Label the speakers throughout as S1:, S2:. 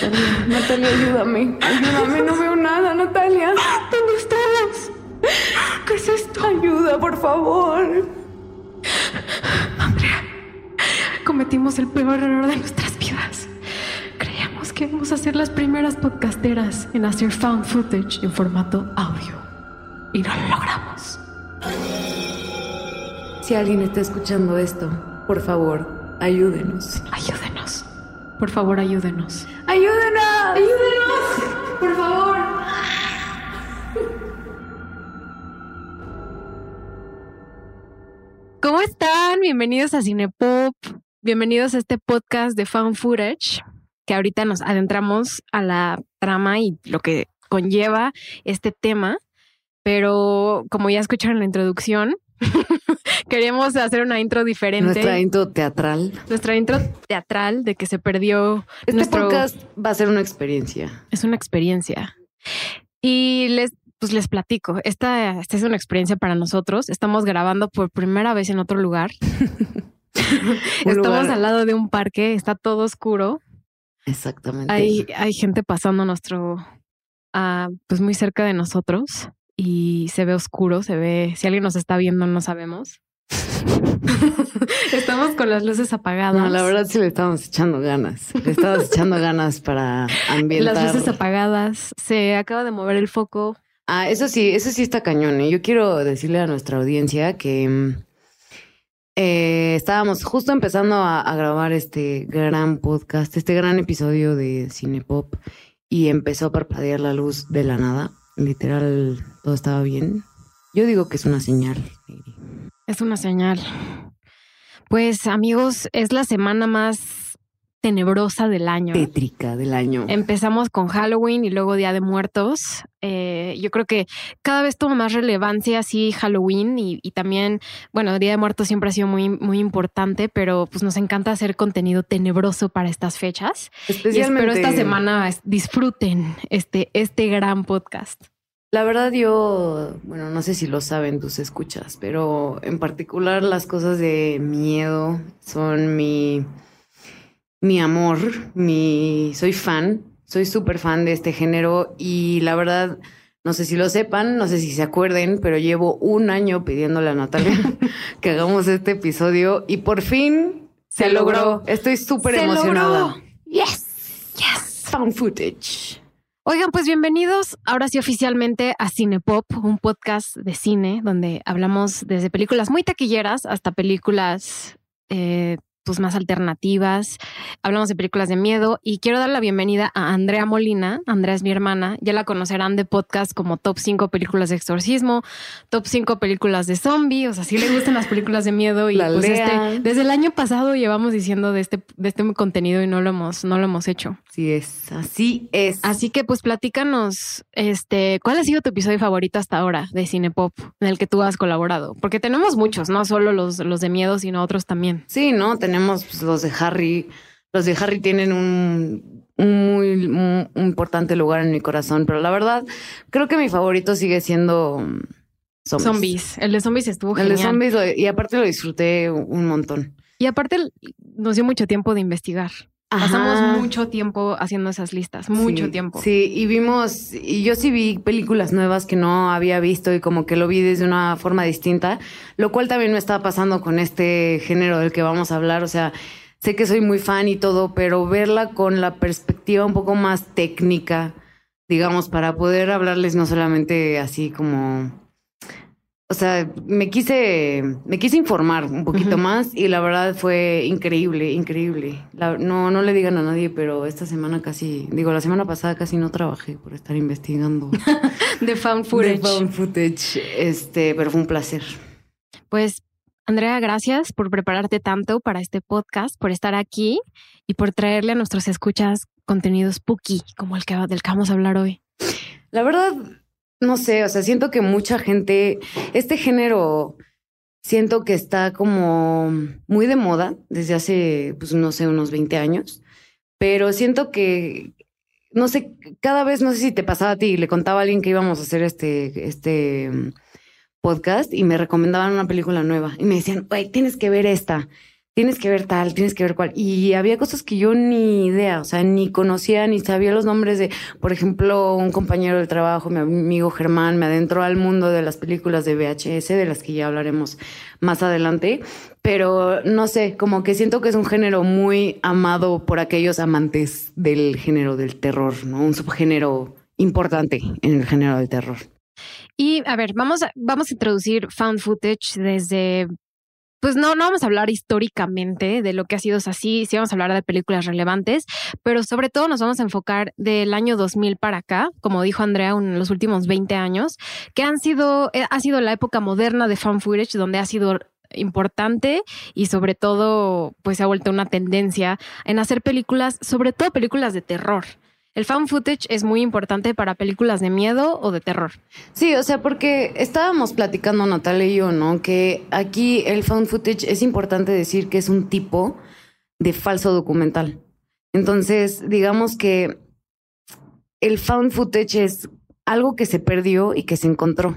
S1: Natalia, Natalia, ayúdame. Ayúdame, no veo nada, Natalia. ¿Dónde estamos? ¿Qué es esto? Ayuda, por favor.
S2: Andrea, cometimos el peor error de nuestras vidas. Creíamos que íbamos a ser las primeras podcasteras en hacer found footage en formato audio. Y no lo logramos.
S1: Si alguien está escuchando esto, por favor, ayúdenos.
S2: Ayúdenos. Por favor, ayúdenos.
S1: ¡Ayúdenos! ¡Ayúdenos! ¡Por favor!
S2: ¿Cómo están? Bienvenidos a Cinepop. Bienvenidos a este podcast de Found Footage, que ahorita nos adentramos a la trama y lo que conlleva este tema. Pero como ya escucharon la introducción, queríamos hacer una intro diferente.
S1: Nuestra intro teatral.
S2: Nuestra intro teatral de que se perdió.
S1: Este
S2: nuestro...
S1: podcast va a ser una experiencia.
S2: Es una experiencia. Y les, pues les platico. Esta, esta es una experiencia para nosotros. Estamos grabando por primera vez en otro lugar. Estamos
S1: lugar-
S2: al lado de un parque, está todo oscuro.
S1: Exactamente.
S2: Hay, hay gente pasando nuestro, ah, pues muy cerca de nosotros y se ve oscuro, se ve, si alguien nos está viendo no sabemos. Estamos con las luces apagadas.
S1: No, la verdad sí le estamos echando ganas. Le estamos echando ganas para ambientar.
S2: Las luces apagadas. Se acaba de mover el foco.
S1: Ah, eso sí, eso sí está cañón. ¿eh? Yo quiero decirle a nuestra audiencia que eh, estábamos justo empezando a, a grabar este gran podcast, este gran episodio de Cinepop, y empezó a parpadear la luz de la nada. Literal, todo estaba bien. Yo digo que es una señal.
S2: Es una señal. Pues amigos, es la semana más tenebrosa del año.
S1: Tétrica del año.
S2: Empezamos con Halloween y luego Día de Muertos. Eh, yo creo que cada vez toma más relevancia así Halloween y, y también, bueno, Día de Muertos siempre ha sido muy, muy importante, pero pues nos encanta hacer contenido tenebroso para estas fechas. Y espero esta semana disfruten este, este gran podcast.
S1: La verdad yo, bueno, no sé si lo saben tus escuchas, pero en particular las cosas de miedo son mi, mi amor, mi, soy fan, soy súper fan de este género y la verdad, no sé si lo sepan, no sé si se acuerden, pero llevo un año pidiéndole a Natalia que hagamos este episodio y por fin se,
S2: Se
S1: logró.
S2: logró.
S1: Estoy súper
S2: ¡Se
S1: emocionada.
S2: logró!
S1: Yes, yes, found footage.
S2: Oigan, pues bienvenidos ahora sí oficialmente a Cinepop, un podcast de cine donde hablamos desde películas muy taquilleras hasta películas eh, pues más alternativas. Hablamos de películas de miedo y quiero dar la bienvenida a Andrea Molina. Andrea es mi hermana. Ya la conocerán de podcast como Top 5 películas de exorcismo, Top 5 películas de zombie. O sea, sí le gustan las películas de miedo y pues este, desde el año pasado llevamos diciendo de este, de este contenido y no lo hemos, no lo hemos hecho.
S1: Así es, así es.
S2: Así que pues platícanos, este, ¿cuál ha sido tu episodio favorito hasta ahora de Cinepop en el que tú has colaborado? Porque tenemos muchos, no solo los, los de miedo, sino otros también.
S1: Sí, ¿no? Tenemos pues, los de Harry. Los de Harry tienen un, un muy importante lugar en mi corazón, pero la verdad, creo que mi favorito sigue siendo mm, Zombies.
S2: Zombies. El de zombies estuvo
S1: El de
S2: genial.
S1: zombies, lo- y aparte lo disfruté un montón.
S2: Y aparte nos dio mucho tiempo de investigar.
S1: Ajá.
S2: Pasamos mucho tiempo haciendo esas listas, mucho
S1: Sí,
S2: tiempo.
S1: Sí, y vimos, y yo sí vi películas nuevas que no había visto y como que lo vi desde una forma distinta, lo cual también me está pasando con este género del que vamos a hablar. O sea, sé que soy muy fan y todo, pero verla con la perspectiva un poco más técnica, digamos, para poder hablarles no solamente así como o sea, me quise, me quise informar un poquito más y la verdad fue increíble, increíble. La- no, no le digan a nadie, pero esta semana casi, digo, la semana pasada casi no trabajé por estar investigando
S2: De found footage.
S1: de found footage. Este, pero fue un placer.
S2: Pues, Andrea, gracias por prepararte tanto para este podcast, por estar aquí y por traerle a nuestros escuchas contenido spooky como el que, del que vamos a hablar hoy.
S1: La verdad, no sé, o sea, siento que mucha gente, este género, siento que está como muy de moda desde hace, pues no sé, unos 20 años, pero siento que, no sé, cada vez, no sé si te pasaba a ti, le contaba a alguien que íbamos a hacer este, este podcast y me recomendaban una película nueva y me decían, güey, tienes que ver esta, tienes que ver tal, tienes que ver cuál. Y había cosas que yo ni idea, o sea, ni conocía, ni sabía los nombres de, por ejemplo, un compañero del trabajo, mi amigo Germán, me adentró al mundo de las películas de VHS, de las que ya hablaremos más adelante. Pero no sé, como que siento que es un género muy amado por aquellos amantes del género del terror, ¿no? Un subgénero importante en el género del terror.
S2: Y a ver, vamos a, vamos a introducir found footage desde pues no, no vamos a hablar históricamente de lo que ha sido así, sí vamos a hablar de películas relevantes, pero sobre todo nos vamos a enfocar del año 2000 para acá, como dijo Andrea, en los últimos 20 años, que han sido, eh, ha sido la época moderna de found footage, donde ha sido importante y sobre todo pues se ha vuelto una tendencia en hacer películas, sobre todo películas de terror. El found footage es muy importante para películas de miedo o de terror.
S1: Sí, o sea, porque estábamos platicando Natalia y yo, ¿no? Que aquí el found footage es importante decir que es un tipo de falso documental. Entonces, digamos que el found footage es algo que se perdió y que se encontró.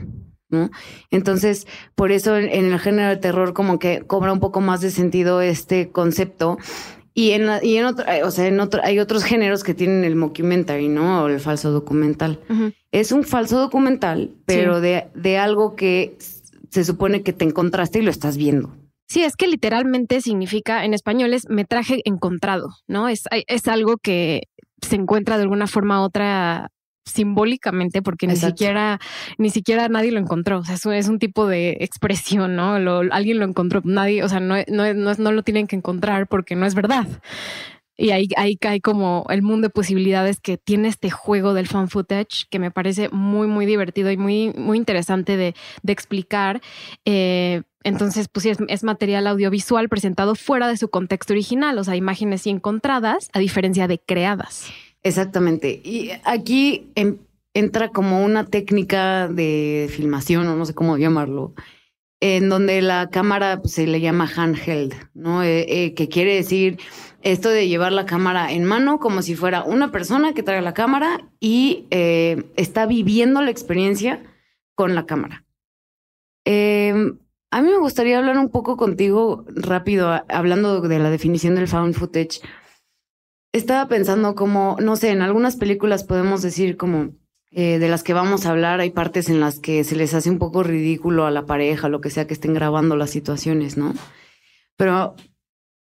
S1: ¿no? Entonces, por eso en, el género de terror como que cobra un poco más de sentido este concepto y en, y en otro, o sea, en otro, hay otros géneros que tienen el mockumentary, ¿no? O el falso documental. Es un falso documental, pero de, de algo que se supone que te encontraste y lo estás viendo.
S2: Sí, es que literalmente significa, en español es metraje encontrado, ¿no? Es, es algo que se encuentra de alguna forma u otra simbólicamente porque ni siquiera ni siquiera nadie lo encontró o sea eso es un tipo de expresión no alguien lo encontró nadie o sea no, no, no, no lo tienen que encontrar porque no es verdad y ahí, ahí cae como el mundo de posibilidades que tiene este juego del fan footage, que me parece muy, muy divertido y muy, muy interesante de, de explicar. Eh, entonces, pues sí, es, es, material audiovisual presentado fuera de su contexto original, o sea, imágenes y encontradas, a diferencia de creadas.
S1: Exactamente. Y aquí entra como una técnica de filmación, o no sé cómo llamarlo, en donde la cámara pues, se le llama handheld, ¿no? Eh, eh, que quiere decir esto de llevar la cámara en mano como si fuera una persona que trae la cámara y eh, está viviendo la experiencia con la cámara. Em, a mí me gustaría hablar un poco contigo rápido, hablando de la definición del found footage estaba pensando como, no sé, en algunas películas podemos decir como eh, de las que vamos a hablar, hay partes en las que se les hace un poco ridículo a la pareja, lo que sea que estén grabando las situaciones, ¿no? Pero,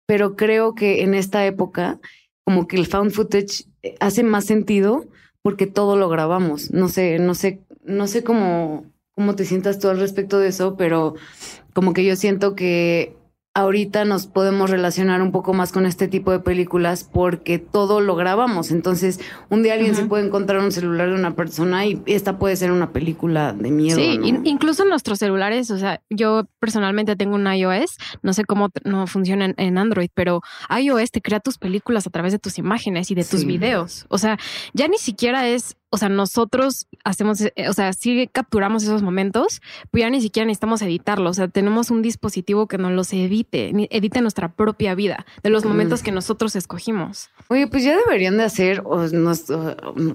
S1: pero creo que en esta época, como que el found footage eh, hace más sentido porque todo lo grabamos. No sé, no sé, no sé cómo, cómo te sientas tú al respecto de eso, pero como que yo siento que ahorita nos podemos relacionar un poco más con este tipo de películas porque todo lo grabamos. Entonces, un día alguien se puede encontrar un celular de una persona y esta puede ser una película de miedo.
S2: Sí, incluso nuestros celulares, o sea, yo personalmente tengo un iOS, no sé cómo no funciona en, Android, pero iOS te crea tus películas a través de tus imágenes y de tus videos. O sea, ya ni siquiera es o sea, nosotros hacemos, eh, o sea, sí capturamos esos momentos, pero ya ni siquiera necesitamos editarlo. O sea, tenemos un dispositivo que nos los edite, edite nuestra propia vida, de los momentos que nosotros escogimos.
S1: Oye, pues ya deberían de hacer, o,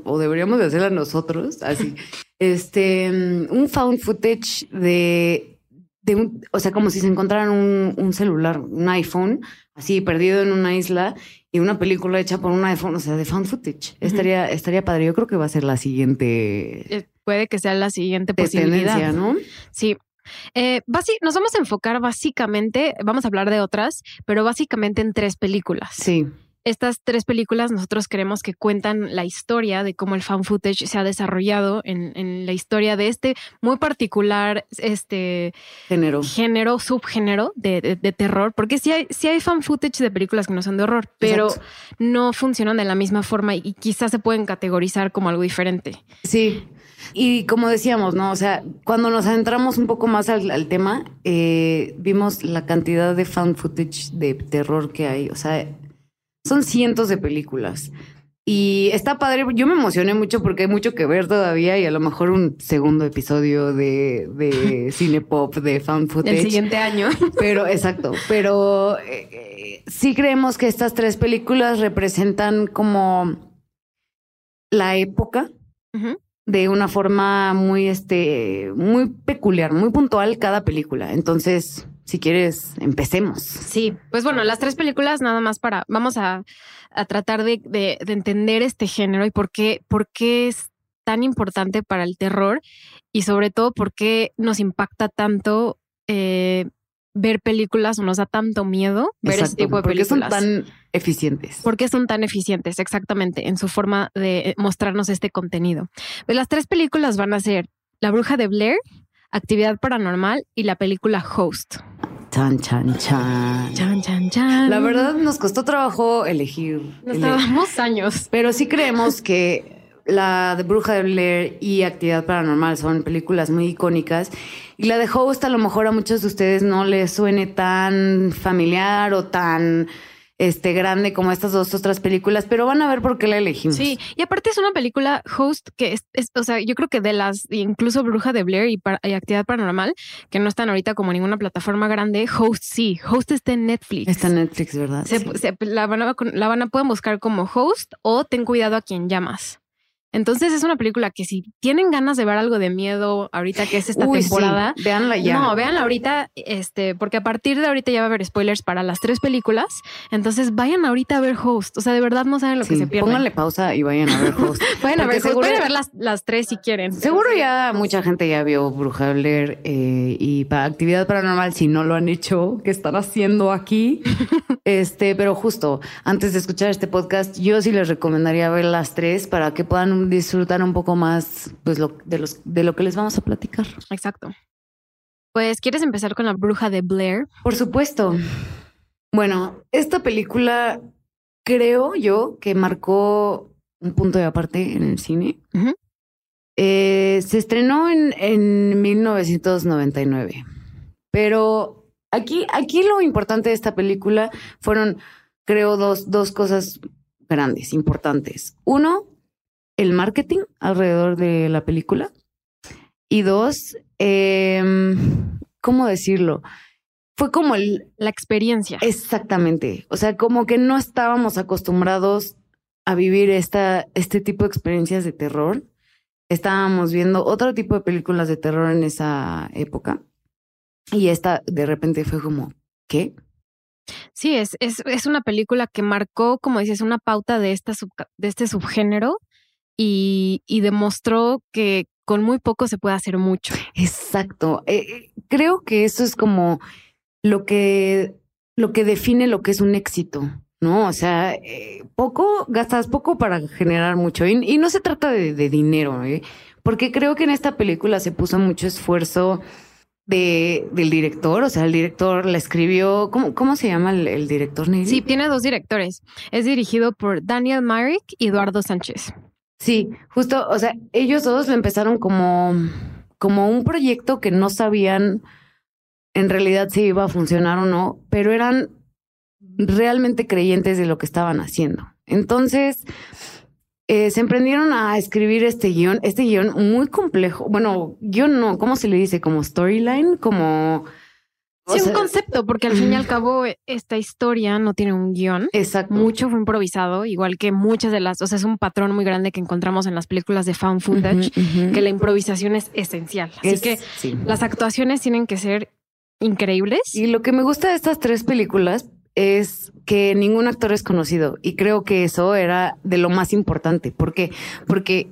S1: o deberíamos de hacerla nosotros, así, este, un found footage de, de un, o sea, como si se encontraran un, un celular, un iPhone, así perdido en una isla y una película hecha por un iPhone, o sea, de fan footage. Estaría, estaría padre. Yo creo que va a ser la siguiente.
S2: Eh, puede que sea la siguiente posibilidad.
S1: ¿no?
S2: Sí. Eh, nos vamos a enfocar básicamente, vamos a hablar de otras, pero básicamente en tres películas.
S1: Sí.
S2: Estas tres películas nosotros creemos que cuentan la historia de cómo el fan footage se ha desarrollado en, la historia de este muy particular este
S1: género,
S2: género subgénero de, terror, porque sí hay, sí hay fan footage de películas que no son de horror, pero no funcionan de la misma forma y quizás se pueden categorizar como algo diferente.
S1: Sí. Y como decíamos, ¿no? O sea, cuando nos adentramos un poco más al, tema, eh, vimos la cantidad de fan footage de terror que hay. O sea, son cientos de películas. Y está padre, yo me emocioné mucho porque hay mucho que ver todavía y a lo mejor un segundo episodio de, de cine pop, de fan footage.
S2: El siguiente año.
S1: Pero, exacto, pero eh, sí creemos que estas tres películas representan como la época de una forma muy, este, muy peculiar, muy puntual cada película. Entonces, si quieres, empecemos.
S2: Sí, pues bueno, las tres películas nada más para, vamos a, a tratar de, de, de, entender este género y por qué, por qué es tan importante para el terror y sobre todo por qué nos impacta tanto eh, ver películas o nos da tanto miedo ver este tipo de películas.
S1: ¿Por qué son tan eficientes?
S2: ¿Por qué son tan eficientes? Exactamente, en su forma de mostrarnos este contenido. Pues las tres películas van a ser La Bruja de Blair, Actividad Paranormal y la película Host.
S1: Chan, chan, chan.
S2: Chan, chan, chan.
S1: La verdad nos costó trabajo elegir.
S2: Nos tardamos años.
S1: Pero sí creemos que la de Bruja de Blair y Actividad Paranormal son películas muy icónicas. Y la de Host a lo mejor a muchos de ustedes no les suene tan familiar o tan este grande como estas dos otras películas, pero van a ver por qué la elegimos.
S2: Sí, y aparte es una película host que es, es o sea, yo creo que de las, incluso Bruja de Blair y, y, Actividad Paranormal, que no están ahorita como ninguna plataforma grande, host sí, host está en Netflix.
S1: Está en Netflix, ¿verdad?
S2: Se,
S1: sí.
S2: se, la, van a, la van a pueden buscar como host o ten cuidado a quien llamas. Entonces es una película que si tienen ganas de ver algo de miedo ahorita que es esta
S1: Uy,
S2: temporada,
S1: sí. véanla ya.
S2: No, véanla ahorita, este, porque a partir de ahorita ya va a haber spoilers para las tres películas. Entonces vayan ahorita a ver Host. O sea, de verdad no saben lo
S1: sí,
S2: que se pierden.
S1: Pónganle pausa y vayan a ver Host.
S2: vayan a ver, seguro, pueden ver las, las, tres si quieren.
S1: Seguro ya mucha gente ya vio Bruja Blair eh, y para actividad paranormal, si no lo han hecho, ¿qué están haciendo aquí? este, pero justo antes de escuchar este podcast, yo sí les recomendaría ver las tres para que puedan disfrutar un poco más pues, lo, de, los, de lo que les vamos a platicar.
S2: Exacto. Pues, ¿quieres empezar con la bruja de Blair?
S1: Por supuesto. Bueno, esta película creo yo que marcó un punto de aparte en el cine.
S2: Uh -huh.
S1: eh, se estrenó en, en 1999, pero aquí, aquí lo importante de esta película fueron, creo, dos, dos cosas grandes, importantes. Uno, el marketing alrededor de la película. Y dos, eh, ¿cómo decirlo? Fue como el,
S2: la experiencia.
S1: Exactamente. O sea, como que no estábamos acostumbrados a vivir esta, este tipo de experiencias de terror. Estábamos viendo otro tipo de películas de terror en esa época. Y esta de repente fue como, ¿qué?
S2: Sí, es, es, es una película que marcó, como dices, una pauta de, esta sub, de este subgénero y, y, demostró que con muy poco se puede hacer mucho.
S1: Exacto. Eh, creo que eso es como lo que, lo que define lo que es un éxito. ¿no? O sea, eh, poco, gastas poco para generar mucho. Y, y no se trata de, de dinero, ¿eh? porque creo que en esta película se puso mucho esfuerzo de, del director. O sea, el director la escribió. ¿Cómo, cómo se llama el, el director?
S2: Sí, tiene dos directores. Es dirigido por Daniel Myrick y Eduardo Sánchez.
S1: Sí, justo, o sea, ellos dos lo empezaron como, como un proyecto que no sabían en realidad si iba a funcionar o no, pero eran realmente creyentes de lo que estaban haciendo. Entonces, eh, se emprendieron a escribir este guion, este guion muy complejo. Bueno, guion no, ¿cómo se le dice? Como storyline, como...
S2: Sí, sea, un concepto, porque al fin y al cabo esta historia no tiene un guion.
S1: Exacto.
S2: Mucho fue improvisado, igual que muchas de las, o sea, es un patrón muy grande que encontramos en las películas de found footage, uh -huh, uh -huh. que la improvisación es esencial. Así
S1: es,
S2: que
S1: sí.
S2: las actuaciones tienen que ser increíbles.
S1: Y lo que me gusta de estas tres películas es que ningún actor es conocido y creo que eso era de lo más importante. ¿Por qué? Porque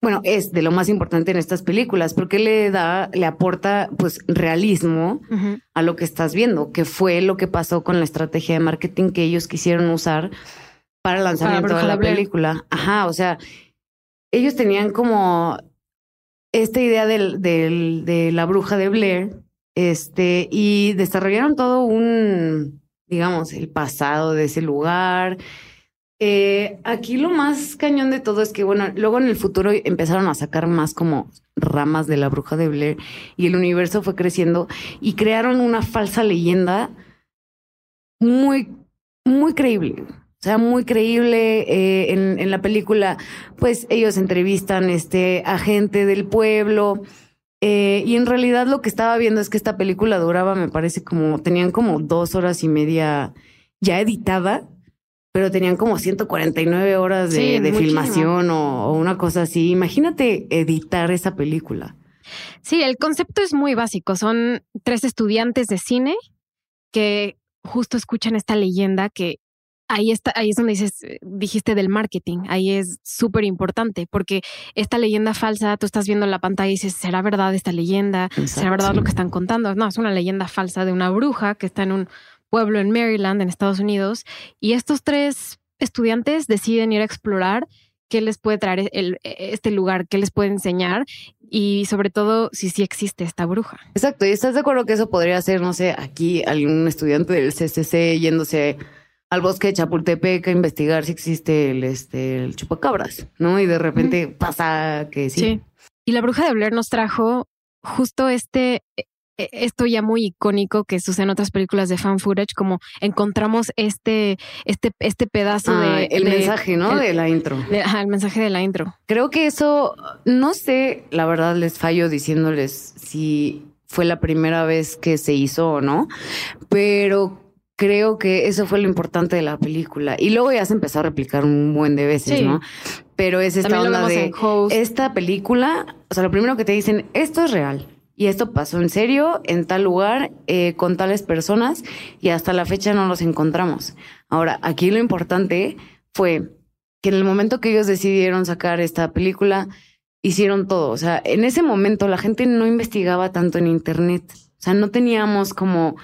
S1: bueno, es de lo más importante en estas películas, porque le da, le aporta pues realismo uh -huh. a lo que estás viendo, que fue lo que pasó con la estrategia de marketing que ellos quisieron usar para el lanzamiento para de la Blair. película. Ajá, o sea, ellos tenían como esta idea del, del, de la bruja de Blair, este, y desarrollaron todo un, digamos, el pasado de ese lugar Eh, aquí lo más cañón de todo es que, bueno, luego en el futuro empezaron a sacar más como ramas de la bruja de Blair y el universo fue creciendo y crearon una falsa leyenda muy, muy creíble. O sea, muy creíble eh, en, la película, pues ellos entrevistan este, a gente del pueblo eh, y en realidad lo que estaba viendo es que esta película duraba, me parece como, tenían como dos horas y media ya editada pero tenían como 149 horas de, de filmación o, una cosa así. Imagínate editar esa película.
S2: Sí, el concepto es muy básico. Son tres estudiantes de cine que justo escuchan esta leyenda que ahí está, ahí es donde dices, dijiste del marketing. Ahí es súper importante porque esta leyenda falsa, tú estás viendo en la pantalla y dices, ¿será verdad esta leyenda? ¿Será verdad lo que están contando? No, es una leyenda falsa de una bruja que está en un pueblo en Maryland, en Estados Unidos, y estos tres estudiantes deciden ir a explorar qué les puede traer el, este lugar, qué les puede enseñar y sobre todo si sí existe esta bruja.
S1: Exacto, y estás de acuerdo que eso podría ser, no sé, aquí algún estudiante del CCC yéndose al bosque de Chapultepec a investigar si existe el, este, el chupacabras, ¿no? Y de repente pasa que sí. sí.
S2: Y la bruja de Blair nos trajo justo este e, esto ya muy icónico que sucede en otras películas de fan footage, como encontramos este, este, este pedazo ah, de...
S1: El mensaje, ¿no? de la intro.
S2: el mensaje de la intro.
S1: Creo que eso, no sé, la verdad les fallo diciéndoles si fue la primera vez que se hizo o no, pero creo que eso fue lo importante de la película. Y luego ya se empezó a replicar un buen de veces, ¿no? Pero es esta onda de esta película, o sea, lo primero que te dicen, esto es real y esto pasó en serio, en tal lugar, eh, con tales personas, y hasta la fecha no los encontramos. Ahora, aquí lo importante fue que en el momento que ellos decidieron sacar esta película, hicieron todo. O sea, en ese momento la gente no investigaba tanto en Internet. O sea, no teníamos como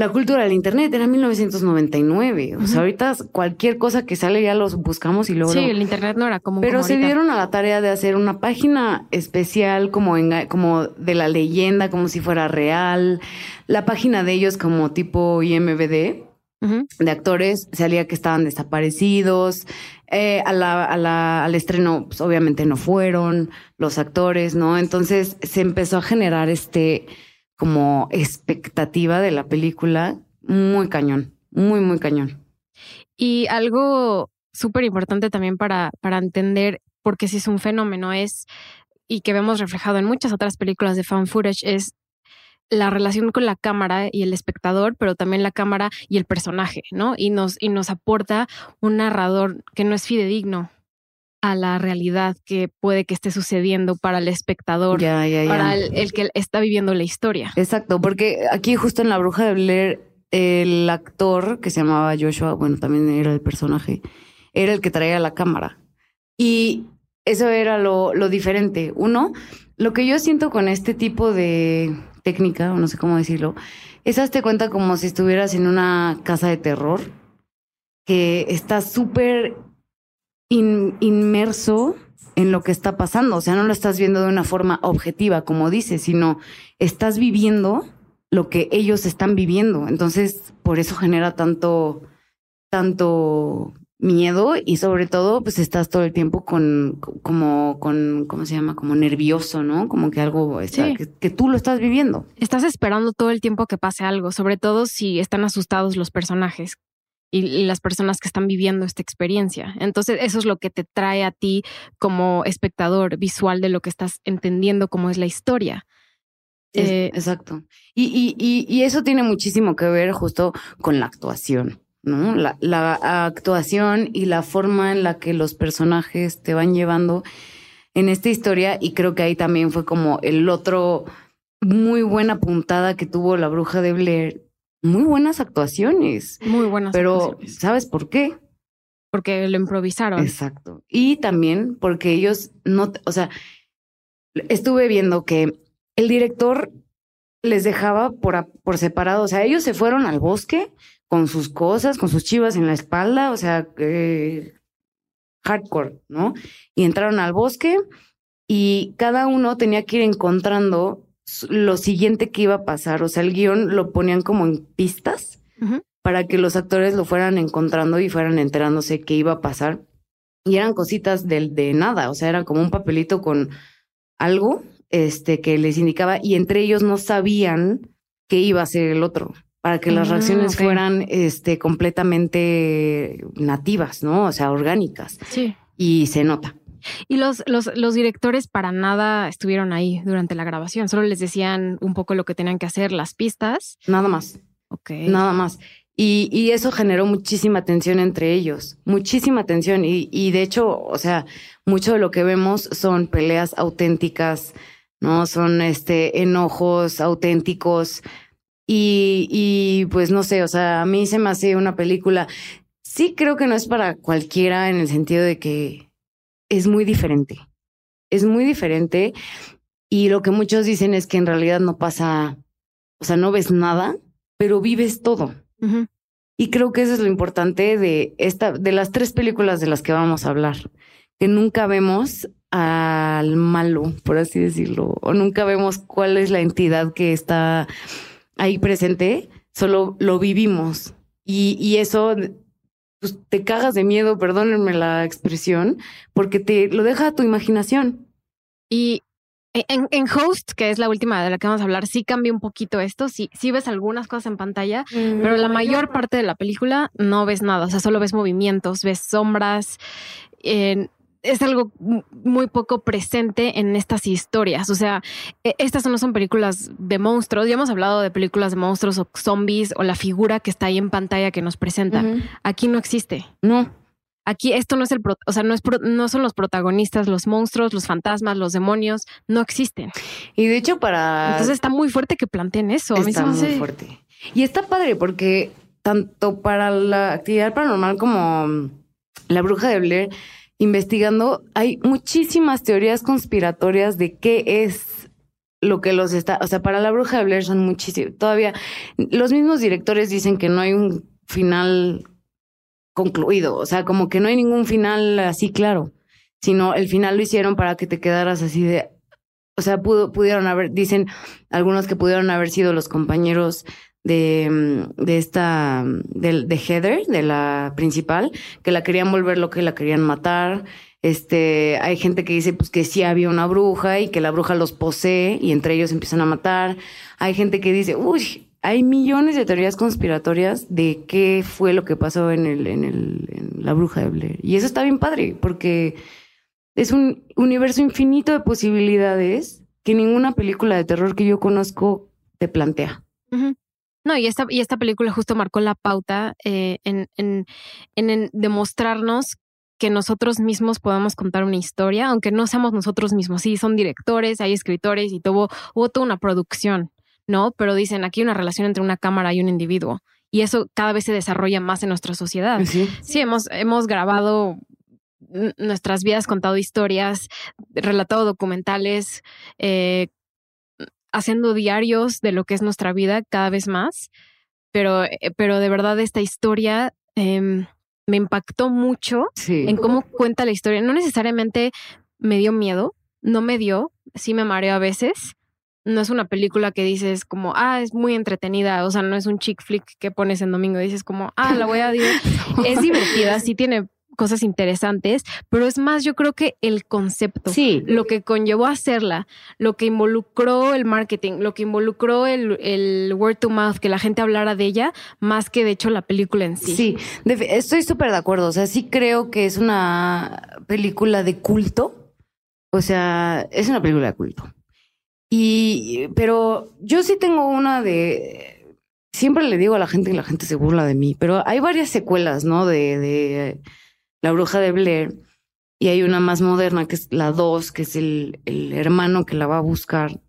S1: la cultura del Internet era 1999. O sea, ahorita cualquier cosa que sale ya los buscamos y luego.
S2: Sí, el Internet no era como.
S1: Pero se dieron a la tarea de hacer una página especial como, en, como de la leyenda, como si fuera real. La página de ellos como tipo IMBD. De actores, salía que estaban desaparecidos. Eh, a la, a la, al estreno, pues, obviamente no fueron los actores, ¿no? Entonces se empezó a generar este, como expectativa de la película muy cañón, muy, muy cañón.
S2: Y algo súper importante también para, para entender por qué si es un fenómeno es, y que vemos reflejado en muchas otras películas de fan footage, es la relación con la cámara y el espectador, pero también la cámara y el personaje, ¿no? Y nos, y nos aporta un narrador que no es fidedigno, a la realidad que puede que esté sucediendo para el espectador, para el, que está viviendo la historia.
S1: Exacto, porque aquí justo en La Bruja de Blair, el actor que se llamaba Joshua, bueno, también era el personaje, era el que traía la cámara. Y eso era lo, lo diferente. Uno, lo que yo siento con este tipo de técnica, o no sé cómo decirlo, es hazte cuenta como si estuvieras en una casa de terror, que está súper inmerso en lo que está pasando. O sea, no lo estás viendo de una forma objetiva, como dices, sino estás viviendo lo que ellos están viviendo. Entonces, por eso genera tanto, tanto miedo y sobre todo, pues estás todo el tiempo con, como, con, ¿cómo se llama? Como nervioso, ¿no? Como que algo está, que, que, tú lo estás viviendo.
S2: Estás esperando todo el tiempo que pase algo, sobre todo si están asustados los personajes y las personas que están viviendo esta experiencia. Entonces, eso es lo que te trae a ti como espectador visual de lo que estás entendiendo como es la historia.
S1: Eh, exacto. Y, y, y, eso tiene muchísimo que ver justo con la actuación, ¿no? La, la actuación y la forma en la que los personajes te van llevando en esta historia. Y creo que ahí también fue como el otro muy buena puntada que tuvo la bruja de Blair muy buenas actuaciones.
S2: Muy buenas
S1: Pero, ¿sabes por qué?
S2: Porque lo improvisaron.
S1: Exacto. Y también porque ellos no, o sea, estuve viendo que el director les dejaba por, por separado, o sea, ellos se fueron al bosque con sus cosas, con sus chivas en la espalda, o sea, eh, hardcore, ¿no? Y entraron al bosque y cada uno tenía que ir encontrando lo siguiente que iba a pasar. O sea, el guion lo ponían como en pistas para que los actores lo fueran encontrando y fueran enterándose qué iba a pasar. Y eran cositas de, de nada, o sea, eran como un papelito con algo este, que les indicaba y entre ellos no sabían qué iba a ser el otro para que las
S2: Ah,
S1: reacciones fueran este, completamente nativas, ¿no? O sea, orgánicas.
S2: Sí.
S1: Y se nota.
S2: Y los, los, los directores para nada estuvieron ahí durante la grabación. Solo les decían un poco lo que tenían que hacer, las pistas.
S1: Nada más.
S2: Ok.
S1: Nada más. Y, y eso generó muchísima tensión entre ellos, muchísima tensión. Y, y de hecho, o sea, mucho de lo que vemos son peleas auténticas, ¿no? Son este enojos auténticos. Y, y pues no sé, o sea, a mí se me hace una película. Sí creo que no es para cualquiera en el sentido de que es muy diferente. Es muy diferente. Y lo que muchos dicen es que en realidad no pasa, o sea, no ves nada, pero vives todo. Y creo que eso es lo importante de esta, de las tres películas de las que vamos a hablar, que nunca vemos al malo, por así decirlo, o nunca vemos cuál es la entidad que está ahí presente, solo lo vivimos. Y, y eso, pues te cagas de miedo, perdónenme la expresión, porque te lo deja a tu imaginación.
S2: Y en, en Host, que es la última de la que vamos a hablar, sí cambia un poquito esto. Sí, sí ves algunas cosas en pantalla, pero la mayor parte de la película no ves nada. O sea, solo ves movimientos, ves sombras. eh, es algo mu- muy poco presente en estas historias. O sea, e- estas no son películas de monstruos. Ya hemos hablado de películas de monstruos o zombies o la figura que está ahí en pantalla que nos presenta. Aquí no existe.
S1: No,
S2: Aquí esto no es el, o sea, no es, no son los protagonistas, los monstruos, los fantasmas, los demonios, no existen.
S1: y de hecho para...
S2: Entonces está muy fuerte que planteen eso. A mí
S1: Está muy
S2: hace-
S1: fuerte. Y está padre porque tanto para la actividad paranormal como la bruja de Blair, investigando, hay muchísimas teorías conspiratorias de qué es lo que los está, o sea, para la bruja de Blair son muchísimos, todavía los mismos directores dicen que no hay un final concluido, o sea, como que no hay ningún final así claro, sino el final lo hicieron para que te quedaras así de, o sea, pudo, pudieron haber, dicen algunos que pudieron haber sido los compañeros de, mm, de esta, mm, de, de Heather, de la principal, que la querían volver loca y la querían matar. Este, hay gente que dice pues que sí había una bruja y que la bruja los posee y entre ellos empiezan a matar. Hay gente que dice, uy, hay millones de teorías conspiratorias de qué fue lo que pasó en el, en el, en la bruja de Blair. Y eso está bien padre, porque es un universo infinito de posibilidades que ninguna película de terror que yo conozco te plantea.
S2: No, y esta, y esta película justo marcó la pauta eh, en, en, en, en demostrarnos que nosotros mismos podemos contar una historia, aunque no seamos nosotros mismos. Sí, son directores, hay escritores y tuvo, hubo toda una producción, ¿no? Pero dicen, aquí hay una relación entre una cámara y un individuo. Y eso cada vez se desarrolla más en nuestra sociedad.
S1: Sí.
S2: Sí, hemos, hemos grabado nuestras vidas, contado historias, relatado documentales, eh, haciendo diarios de lo que es nuestra vida cada vez más. Pero, eh, pero de verdad esta historia em, me impactó mucho
S1: Sí.
S2: en cómo cuenta la historia. No necesariamente me dio miedo, no me dio, sí me mareo a veces. No es una película que dices como, ah, es muy entretenida, o sea, no es un chick flick que pones en domingo, dices como, ah, la voy a ver. es divertida, sí tiene cosas interesantes, pero es más, yo creo que el concepto,
S1: Sí.
S2: lo que conllevó a hacerla, lo que involucró el marketing, lo que involucró el, el word to mouth, que la gente hablara de ella, más que de hecho la película en sí.
S1: Sí, estoy súper de acuerdo. O sea, sí creo que es una película de culto. O sea, es una película de culto. Y, pero yo sí tengo una de. Siempre le digo a la gente y la gente se burla de mí, pero hay varias secuelas, ¿no? De, de La Bruja de Blair. Y hay una más moderna, que es la 2, que es el, el hermano que la va a buscar.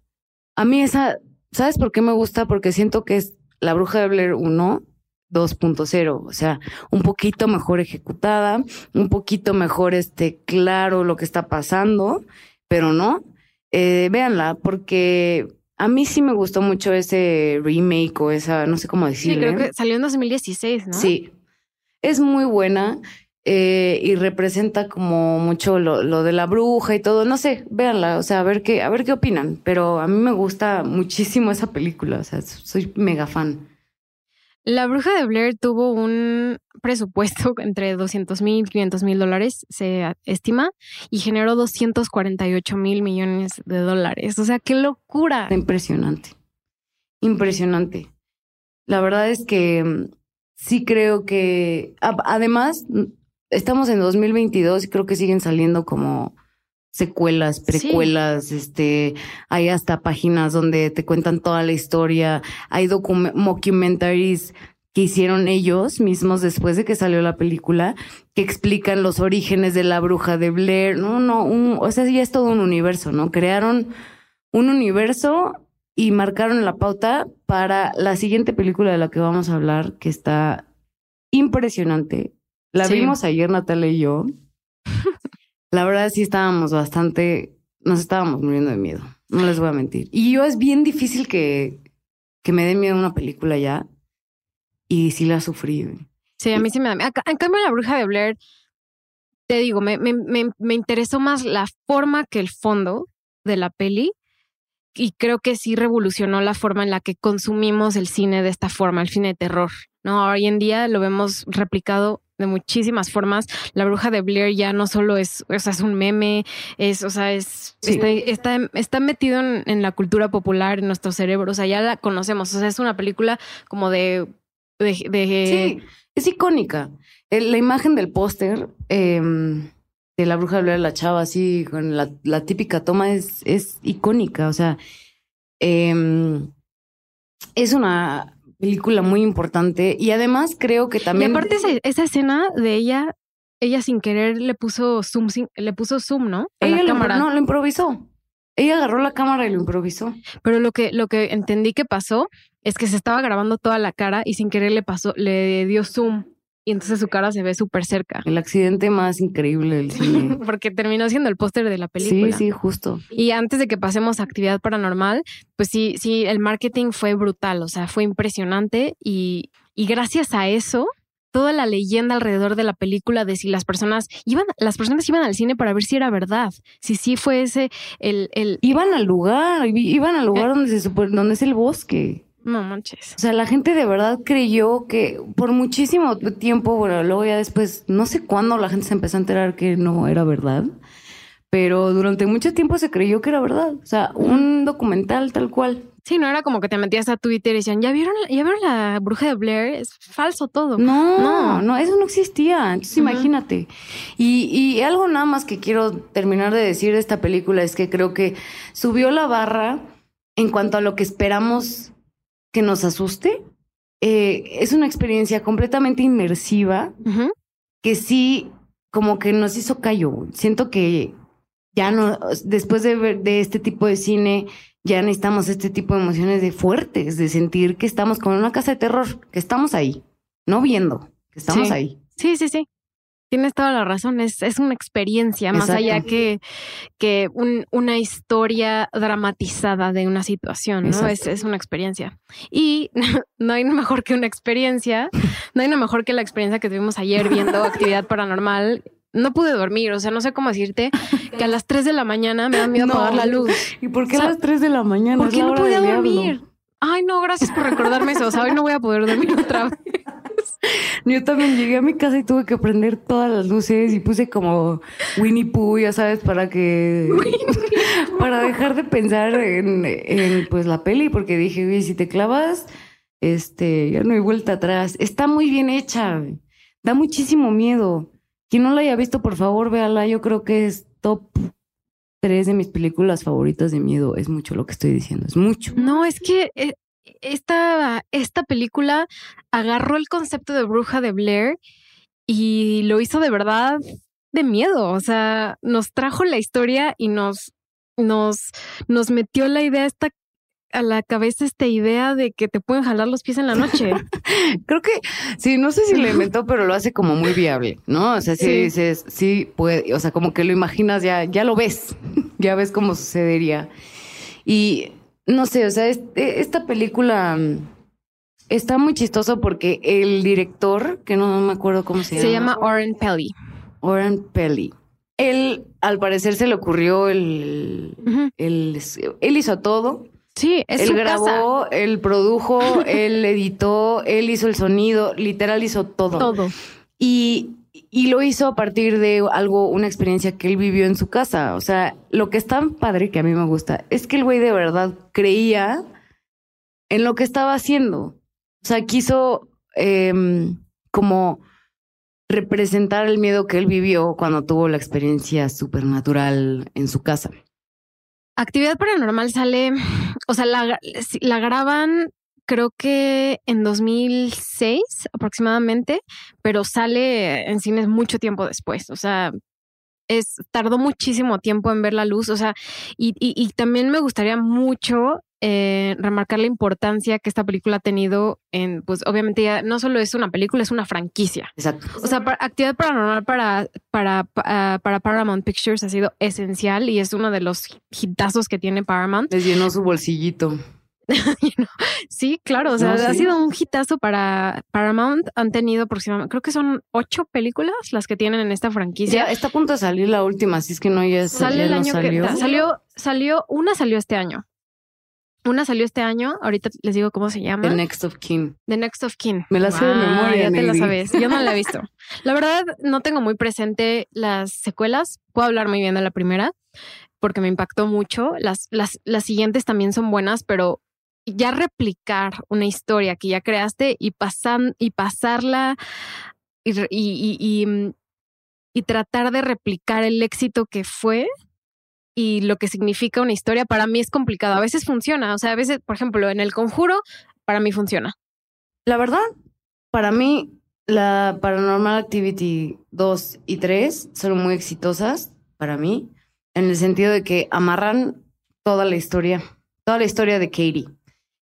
S1: A mí esa, ¿sabes por qué me gusta? Porque siento que es La Bruja de Blair 1, 2.0, o sea, un poquito mejor ejecutada, un poquito mejor este claro lo que está pasando, pero no. Eh, véanla, porque a mí sí me gustó mucho ese remake o esa, no sé cómo
S2: Sí,
S1: decirle.
S2: creo que salió en 2016, ¿no?
S1: Sí, es muy buena eh, y representa como mucho lo, lo de la bruja y todo. No sé, véanla, o sea, a ver qué, a ver qué opinan. Pero a mí me gusta muchísimo esa película, o sea, soy mega fan.
S2: La bruja de Blair tuvo un presupuesto entre 200 mil y 500 mil dólares, se estima, y generó 248 mil millones de dólares. O sea, qué locura.
S1: Impresionante. Impresionante. La verdad es que mm, sí creo que, además, estamos en 2022 y creo que siguen saliendo como secuelas, precuelas, este, hay hasta páginas donde te cuentan toda la historia, hay documentaries que hicieron ellos mismos después de que salió la película, que explican los orígenes de la bruja de Blair, no, no, un, o sea, ya es todo un universo, ¿no? Crearon un universo y marcaron la pauta para la siguiente película de la que vamos a hablar, que está impresionante. La vimos ayer Natalia y yo. la verdad sí estábamos bastante, nos estábamos muriendo de miedo, no les voy a mentir. Y yo es bien difícil que, que me dé miedo una película ya. Y sí la sufrí.
S2: Sí, a mí sí me da miedo. En cambio, La Bruja de Blair, te digo, me, me, me, interesó más la forma que el fondo de la peli y creo que sí revolucionó la forma en la que consumimos el cine de esta forma, el cine de terror. ¿no? Hoy en día lo vemos replicado de muchísimas formas. La bruja de Blair ya no solo es, o sea, es un meme, es, o sea, es, está, está, metido en, la cultura popular, en nuestros cerebros, o sea, ya la conocemos, o sea, es una película como de... de,
S1: Sí, es icónica. la imagen del póster em, de la bruja de Blair, la chava así, con la, la típica toma, es, es icónica, o sea, em, es una película muy importante y además creo que también...
S2: Y aparte esa, escena de ella, ella sin querer le puso zoom, le puso zoom, ¿no?
S1: ella la cámara. no, lo improvisó. Ella agarró la cámara y lo improvisó.
S2: Pero lo que, lo que entendí que pasó es que se estaba grabando toda la cara y sin querer le pasó, le dio zoom y entonces su cara se ve súper cerca.
S1: El accidente más increíble del cine.
S2: Porque terminó siendo el póster de la película.
S1: Sí, sí, justo.
S2: Y antes de que pasemos a actividad paranormal, pues sí, sí, el marketing fue brutal, o sea, fue impresionante y, y gracias a eso, toda la leyenda alrededor de la película de si las personas iban, las personas iban al cine para ver si era verdad, si sí fue ese el, el
S1: iban al lugar, iban al lugar eh. donde se donde es el bosque.
S2: No manches.
S1: O sea, la gente de verdad creyó que por muchísimo tiempo, bueno, luego ya después, no sé cuándo la gente se empezó a enterar que no era verdad, pero durante mucho tiempo se creyó que era verdad. O sea, un documental tal cual.
S2: Sí, no era como que te metías a Twitter y decían, ¿ya vieron, ya vieron la bruja de Blair? Es falso todo.
S1: No, no, no eso no existía. Entonces imagínate. Y, y algo nada más que quiero terminar de decir de esta película es que creo que subió la barra en cuanto a lo que esperamos que nos asuste. Eh, es una experiencia completamente inmersiva que sí, como que nos hizo callo. Siento que ya no, después de ver de este tipo de cine, ya necesitamos este tipo de emociones de fuertes, de sentir que estamos con una casa de terror, que estamos ahí, no viendo, que estamos ahí.
S2: Sí, sí, sí. Tienes toda la razón, es, es una experiencia más allá que, que un, una historia dramatizada de una situación, ¿no? Es, es, una experiencia. Y no hay mejor que una experiencia, no hay nada mejor que la experiencia que tuvimos ayer viendo actividad paranormal. No pude dormir, o sea, no sé cómo decirte que a las 3 de la mañana me da miedo apagar la luz.
S1: ¿Y por qué a las 3 de la mañana?
S2: Porque no podía dormir. Ay, no, gracias por recordarme eso. O sea, hoy no voy a poder dormir otra vez.
S1: Yo también llegué a mi casa y tuve que prender todas las luces y puse como Winnie Pooh, ya sabes, para que. para dejar de pensar en, en, pues la peli, porque dije, oye, si te clavas, este, ya no hay vuelta atrás. Está muy bien hecha, da muchísimo miedo. Quien no la haya visto, por favor, véala. Yo creo que es top tres de mis películas favoritas de miedo. Es mucho lo que estoy diciendo, es mucho.
S2: No, es que eh, esta, esta película agarró el concepto de bruja de Blair y lo hizo de verdad de miedo. O sea, nos trajo la historia y nos, nos, nos metió la idea esta a la cabeza esta idea de que te pueden jalar los pies en la noche.
S1: Creo que sí, no sé si lo inventó, pero lo hace como muy viable, ¿no? O sea, si dices, sí puede, o sea, como que lo imaginas, ya, ya lo ves, ya ves cómo sucedería. Y no sé, o sea, este, esta película mm, está muy chistoso porque el director, que no, me acuerdo cómo se, llama.
S2: Se llama Oren Pelly.
S1: Oren Pelly. Él, al parecer, se le ocurrió el, el, él hizo todo.
S2: Sí, es
S1: él
S2: su
S1: grabó, él produjo, él editó, él hizo el sonido, literal hizo todo.
S2: Todo.
S1: Y, y lo hizo a partir de algo, una experiencia que él vivió en su casa. O sea, lo que es tan padre que a mí me gusta es que el güey de verdad creía en lo que estaba haciendo. O sea, quiso em, como representar el miedo que él vivió cuando tuvo la experiencia supernatural en su casa.
S2: Actividad paranormal sale, o sea, la, graban creo que en 2006 aproximadamente, pero sale en cines mucho tiempo después. O sea, es, tardó muchísimo tiempo en ver la luz. O sea, y, y, y también me gustaría mucho eh, remarcar la importancia que esta película ha tenido en, pues obviamente ya no solo es una película, es una franquicia.
S1: Exacto.
S2: O sea, para, actividad paranormal para, para, para, para Paramount Pictures ha sido esencial y es uno de los hitazos que tiene Paramount.
S1: Les llenó su bolsillito.
S2: sí, claro. O sea,
S1: No, sí.
S2: ha sido un hitazo para Paramount. Han tenido aproximadamente, creo que son ocho películas las que tienen en esta franquicia.
S1: Ya está a punto de salir la última, así es que no, ya,
S2: Sale
S1: ya
S2: el
S1: no
S2: año
S1: salió.
S2: que salió, salió, una salió este año. Una salió este año. Ahorita les digo cómo se llama.
S1: The Next of Kin.
S2: The Next of Kin.
S1: Me la sé de
S2: Wow,
S1: memoria,
S2: Ya te la sabes. Yo no la he visto. La verdad, no tengo muy presente las secuelas. Puedo hablar muy bien de la primera porque me impactó mucho. Las, las, las siguientes también son buenas, pero ya replicar una historia que ya creaste y, pasan, y pasarla y, re- y, y, y, mm, y tratar de replicar el éxito que fue y lo que significa una historia, para mí es complicado. A veces funciona. O sea, a veces, por ejemplo, en el conjuro, para mí funciona.
S1: La verdad, para mí, la Paranormal Activity 2 y 3 son muy exitosas para mí, en el sentido de que amarran toda la historia, toda la historia de Katie,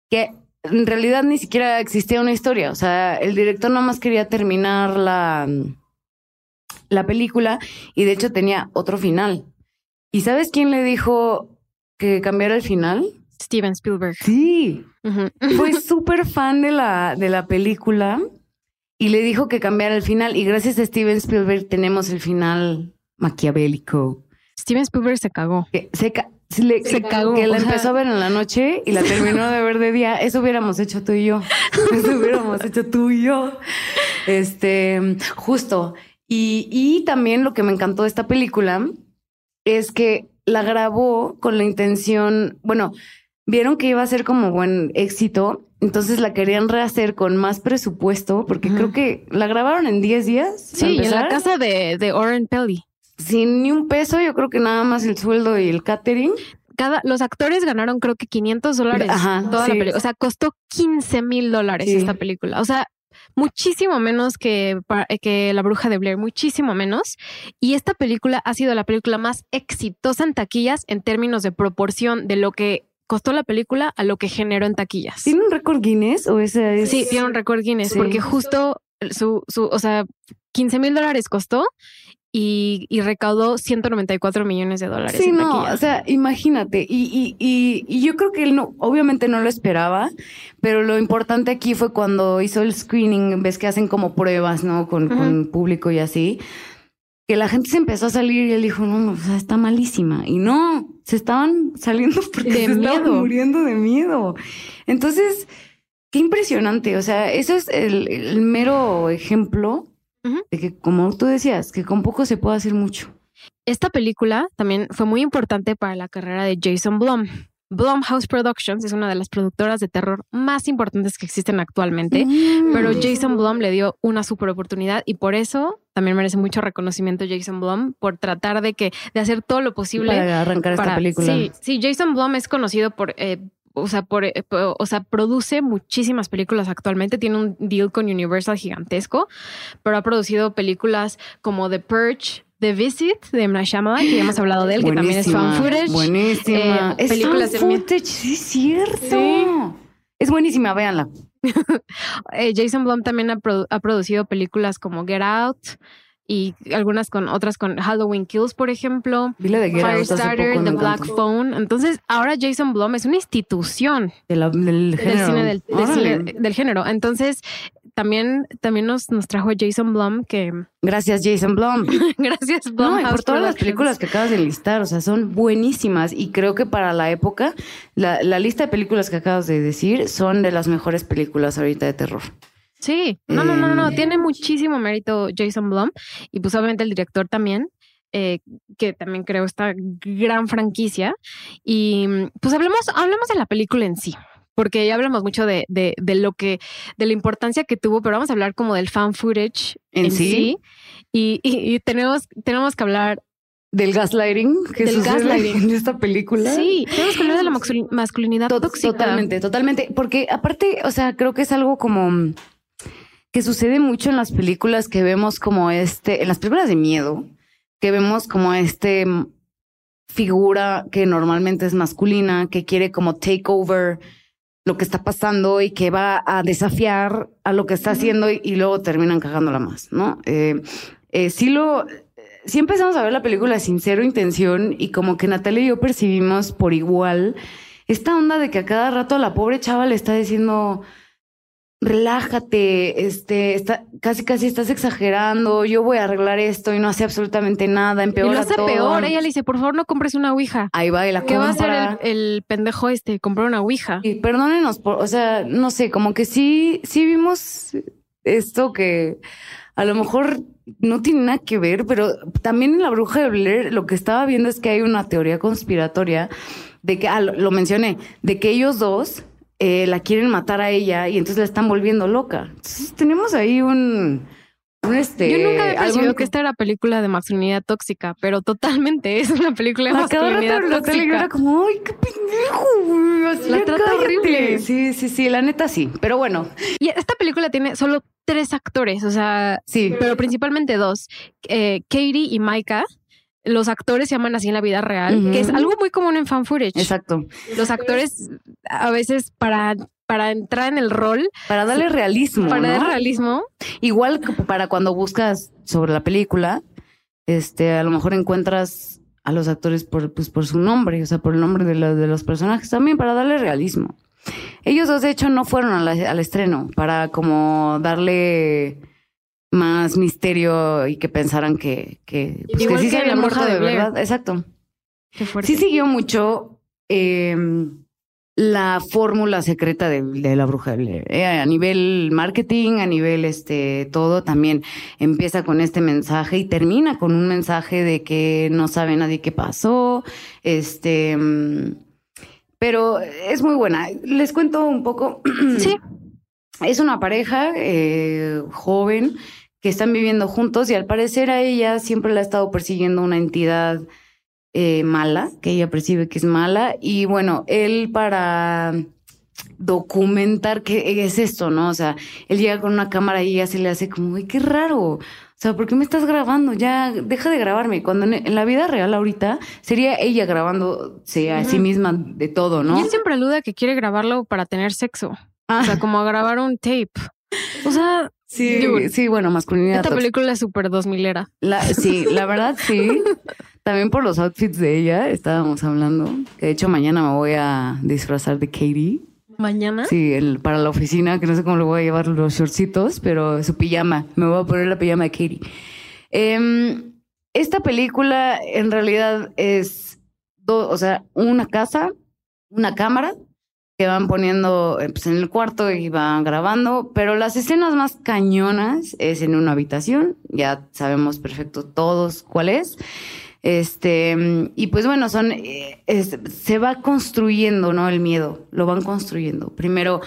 S1: que en realidad ni siquiera existía una historia, o sea, el director nomás quería terminar la, la película y de hecho tenía otro final. ¿Y sabes quién le dijo que cambiara el final?
S2: Steven Spielberg.
S1: Sí, fue súper fan de la, de la película y le dijo que cambiara el final. Y gracias a Steven Spielberg tenemos el final maquiavélico.
S2: Steven Spielberg se cagó.
S1: Que se, ca- se le-
S2: Se cagó,
S1: Que la
S2: o sea.
S1: empezó a ver en la noche y la terminó de ver de día. Eso hubiéramos hecho tú y yo. Eso hubiéramos hecho tú y yo. Este, justo. Y, y también lo que me encantó de esta película es que la grabó con la intención, bueno, vieron que iba a ser como buen éxito, entonces la querían rehacer con más presupuesto, porque creo que la grabaron en 10 días.
S2: Sí, en la casa de, de Oren Pelly.
S1: Sin ni un peso, yo creo que nada más el sueldo y el catering.
S2: Cada, los actores ganaron creo que 500 dólares
S1: Ajá,
S2: toda
S1: sí.
S2: la película. O sea, costó 15 mil dólares
S1: Sí.
S2: esta película. O sea, muchísimo menos que, pa- que La Bruja de Blair, muchísimo menos. Y esta película ha sido la película más exitosa en taquillas en términos de proporción de lo que costó la película a lo que generó en taquillas.
S1: ¿Tiene un récord Guinness o ese es?
S2: Sí, tiene un récord Guinness
S1: Sí.
S2: porque justo su, su, o sea, 15 mil dólares costó y, y recaudó 194 millones de dólares.
S1: Sí,
S2: en
S1: no,
S2: taquilla.
S1: o sea, imagínate. Y, y, y, yo creo que él no, obviamente no lo esperaba, pero lo importante aquí fue cuando hizo el screening, ves que hacen como pruebas, ¿no? Con,
S2: Ujú.
S1: con público y así, que la gente se empezó a salir y él dijo, no, no, o sea, está malísima. Y no, se estaban saliendo porque
S2: De
S1: se estaban muriendo de miedo. Entonces, qué impresionante. O sea, eso es el, el mero ejemplo De que, como tú decías, que con poco se puede hacer mucho.
S2: Esta película también fue muy importante para la carrera de Jason Blum. Blumhouse Productions es una de las productoras de terror más importantes que existen actualmente,
S1: Mm.
S2: pero Jason Blum le dio una super oportunidad y por eso también merece mucho reconocimiento Jason Blum por tratar de que de hacer todo lo posible
S1: para arrancar esta película.
S2: Sí, sí, Jason Blum es conocido por, eh, o sea, por, eh, o sea, produce muchísimas películas actualmente. Tiene un deal con Universal gigantesco, pero ha producido películas como The Purge, The Visit de M. Shyamalan, que ya hemos hablado de él, que también es fan footage.
S1: Buenísima.
S2: Eh,
S1: es
S2: películas
S1: fan footage, sí, es cierto.
S2: Sí.
S1: Es buenísima, véanla.
S2: Eh, Jason Blum también ha, produ- ha producido películas como Get Out y algunas con otras con Halloween Kills, por ejemplo.
S1: De
S2: Firestarter, The Black. Phone. Entonces, ahora Jason Blum es una institución
S1: De la- del
S2: del
S1: género.
S2: cine del, cine del género. Entonces, también, también nos, nos trajo Jason Blum, que
S1: Gracias, Jason Blum.
S2: gracias
S1: No, y por todas las películas que acabas de listar, o sea, son buenísimas y creo que para la época, la, la lista de películas que acabas de decir son de las mejores películas ahorita de terror.
S2: Sí, no, no, no, no, tiene muchísimo mérito Jason Blum y pues obviamente el director también, eh, que también creo esta gran franquicia. Y mm, pues hablemos, hablemos de la película en sí, porque ya hablamos mucho de, de, de lo que, de la importancia que tuvo, pero vamos a hablar como del fan footage
S1: ¿En
S2: en,
S1: sí?
S2: sí. Y, y- y tenemos, tenemos que hablar,
S1: Del gaslighting que
S2: Del
S1: sucede
S2: gaslighting.
S1: en esta película.
S2: sí, tenemos que hablar de la masculinidad
S1: To-
S2: tóxica.
S1: Totalmente, totalmente. Porque aparte, o sea, creo que es algo como mm, que sucede mucho en las películas que vemos como este, en las películas de miedo, que vemos como este mm, figura que normalmente es masculina, que quiere como take over lo que está pasando y que va a desafiar a lo que está haciendo y, y luego terminan cagándola más, ¿no? Eh, eh, sí lo, sí empezamos a ver la película sin cero intención y como que Natalia y yo percibimos por igual esta onda de que a cada rato la pobre chava le está diciendo relájate, este, está, casi casi estás exagerando, yo voy a arreglar esto y no hace absolutamente nada,
S2: Y
S1: empeora
S2: lo hace
S1: todo.
S2: peor, ella le dice, por favor no compres una ouija.
S1: Ahí va y la
S2: ¿Qué va a hacer el pendejo este? Comprar una ouija.
S1: Y perdónenos por, o sea, no sé, como que sí, sí vimos esto que a lo mejor no tiene nada que ver, pero también en la bruja de Blair lo que estaba viendo es que hay una teoría conspiratoria de que, ah, lo, lo mencioné, de que ellos dos eh, la quieren matar a ella y entonces la están volviendo loca. Entonces tenemos ahí un, un este.
S2: Yo nunca había percibido que esta era película de masculinidad tóxica, pero totalmente es una película de
S1: A cada
S2: masculinidad
S1: rato
S2: tóxica.
S1: era como, ay, qué pendejo, güey. Así,
S2: La trata
S1: cállate".
S2: horrible.
S1: Sí, sí, sí, la neta sí. Pero bueno,
S2: Y esta película tiene solo tres actores, o sea,
S1: sí.
S2: pero principalmente dos, eh, Katie y Micah. Los actores se llaman así en la vida real, que es algo muy común en fan footage.
S1: Exacto.
S2: Los actores a veces para, para entrar en el rol,
S1: Para darle realismo.
S2: para
S1: ¿no?
S2: dar realismo,
S1: Igual que para cuando buscas sobre la película, este, a lo mejor encuentras a los actores por, pues, por su nombre, o sea, por el nombre de, la- de los personajes también, para darle realismo. Ellos dos, de hecho, no fueron la- al estreno para como darle más misterio y que pensaran que, que, pues, que sí se había muerto de
S2: Blair.
S1: verdad. Exacto.
S2: qué.
S1: Sí siguió mucho eh, la fórmula secreta de, de la bruja de Blair. Eh, a nivel marketing, a nivel este todo, también empieza con este mensaje y termina con un mensaje de que no sabe nadie qué pasó. Este, mm, pero es muy buena. Les cuento un poco.
S2: Sí.
S1: Es una pareja eh, joven que están viviendo juntos y al parecer a ella siempre la ha estado persiguiendo una entidad eh, mala, que ella percibe que es mala. Y bueno, él para documentar qué es esto, ¿no? O sea, él llega con una cámara y ella se le hace como, "Uy, qué raro. O sea, ¿por qué me estás grabando? Ya, deja de grabarme. Cuando en, la vida real ahorita sería ella grabándose a sí misma de todo, ¿no?
S2: Y él siempre alude a que quiere grabarlo para tener sexo.
S1: Ah,
S2: O sea, como a grabar un tape. O sea,
S1: sí,
S2: digo,
S1: sí, bueno, masculinidad.
S2: esta
S1: tóxica.
S2: película es súper dos milera.
S1: La, sí, la verdad sí. También por los outfits de ella estábamos hablando. De hecho mañana me voy a disfrazar de Katie.
S2: Mañana.
S1: Sí, el, para la oficina, que no sé cómo le voy a llevar los shortcitos, pero su pijama. Me voy a poner la pijama de Katie. Em, esta película en realidad es, do- o sea, una casa, una cámara que van poniendo eh, pues, en el cuarto y van grabando, pero las escenas más cañonas es en una habitación, ya sabemos perfecto todos cuál es. Este, y pues bueno, son, eh, se va construyendo, ¿no? El miedo, lo van construyendo. Primero,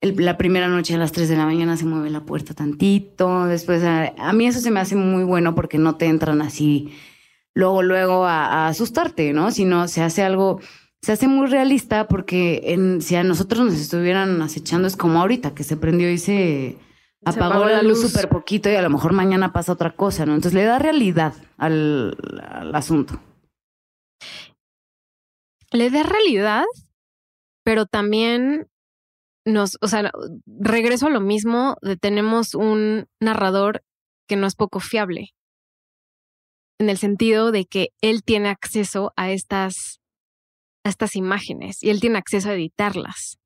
S1: la primera noche a las 3 de la mañana se mueve la puerta tantito, después, a, a mí eso se me hace muy bueno porque no te entran así luego, luego a, a asustarte, ¿no? Sino se hace algo, se hace muy realista porque en, si a nosotros nos estuvieran acechando es como ahorita que se prendió y se apagó, la luz súper poquito y a lo mejor mañana pasa otra cosa, ¿no? Entonces le da realidad al, al asunto.
S2: Le da realidad, pero también nos, o sea, regreso a lo mismo de tenemos un narrador que no es poco fiable. En el sentido de que él tiene acceso a estas, a estas imágenes y él tiene acceso a editarlas.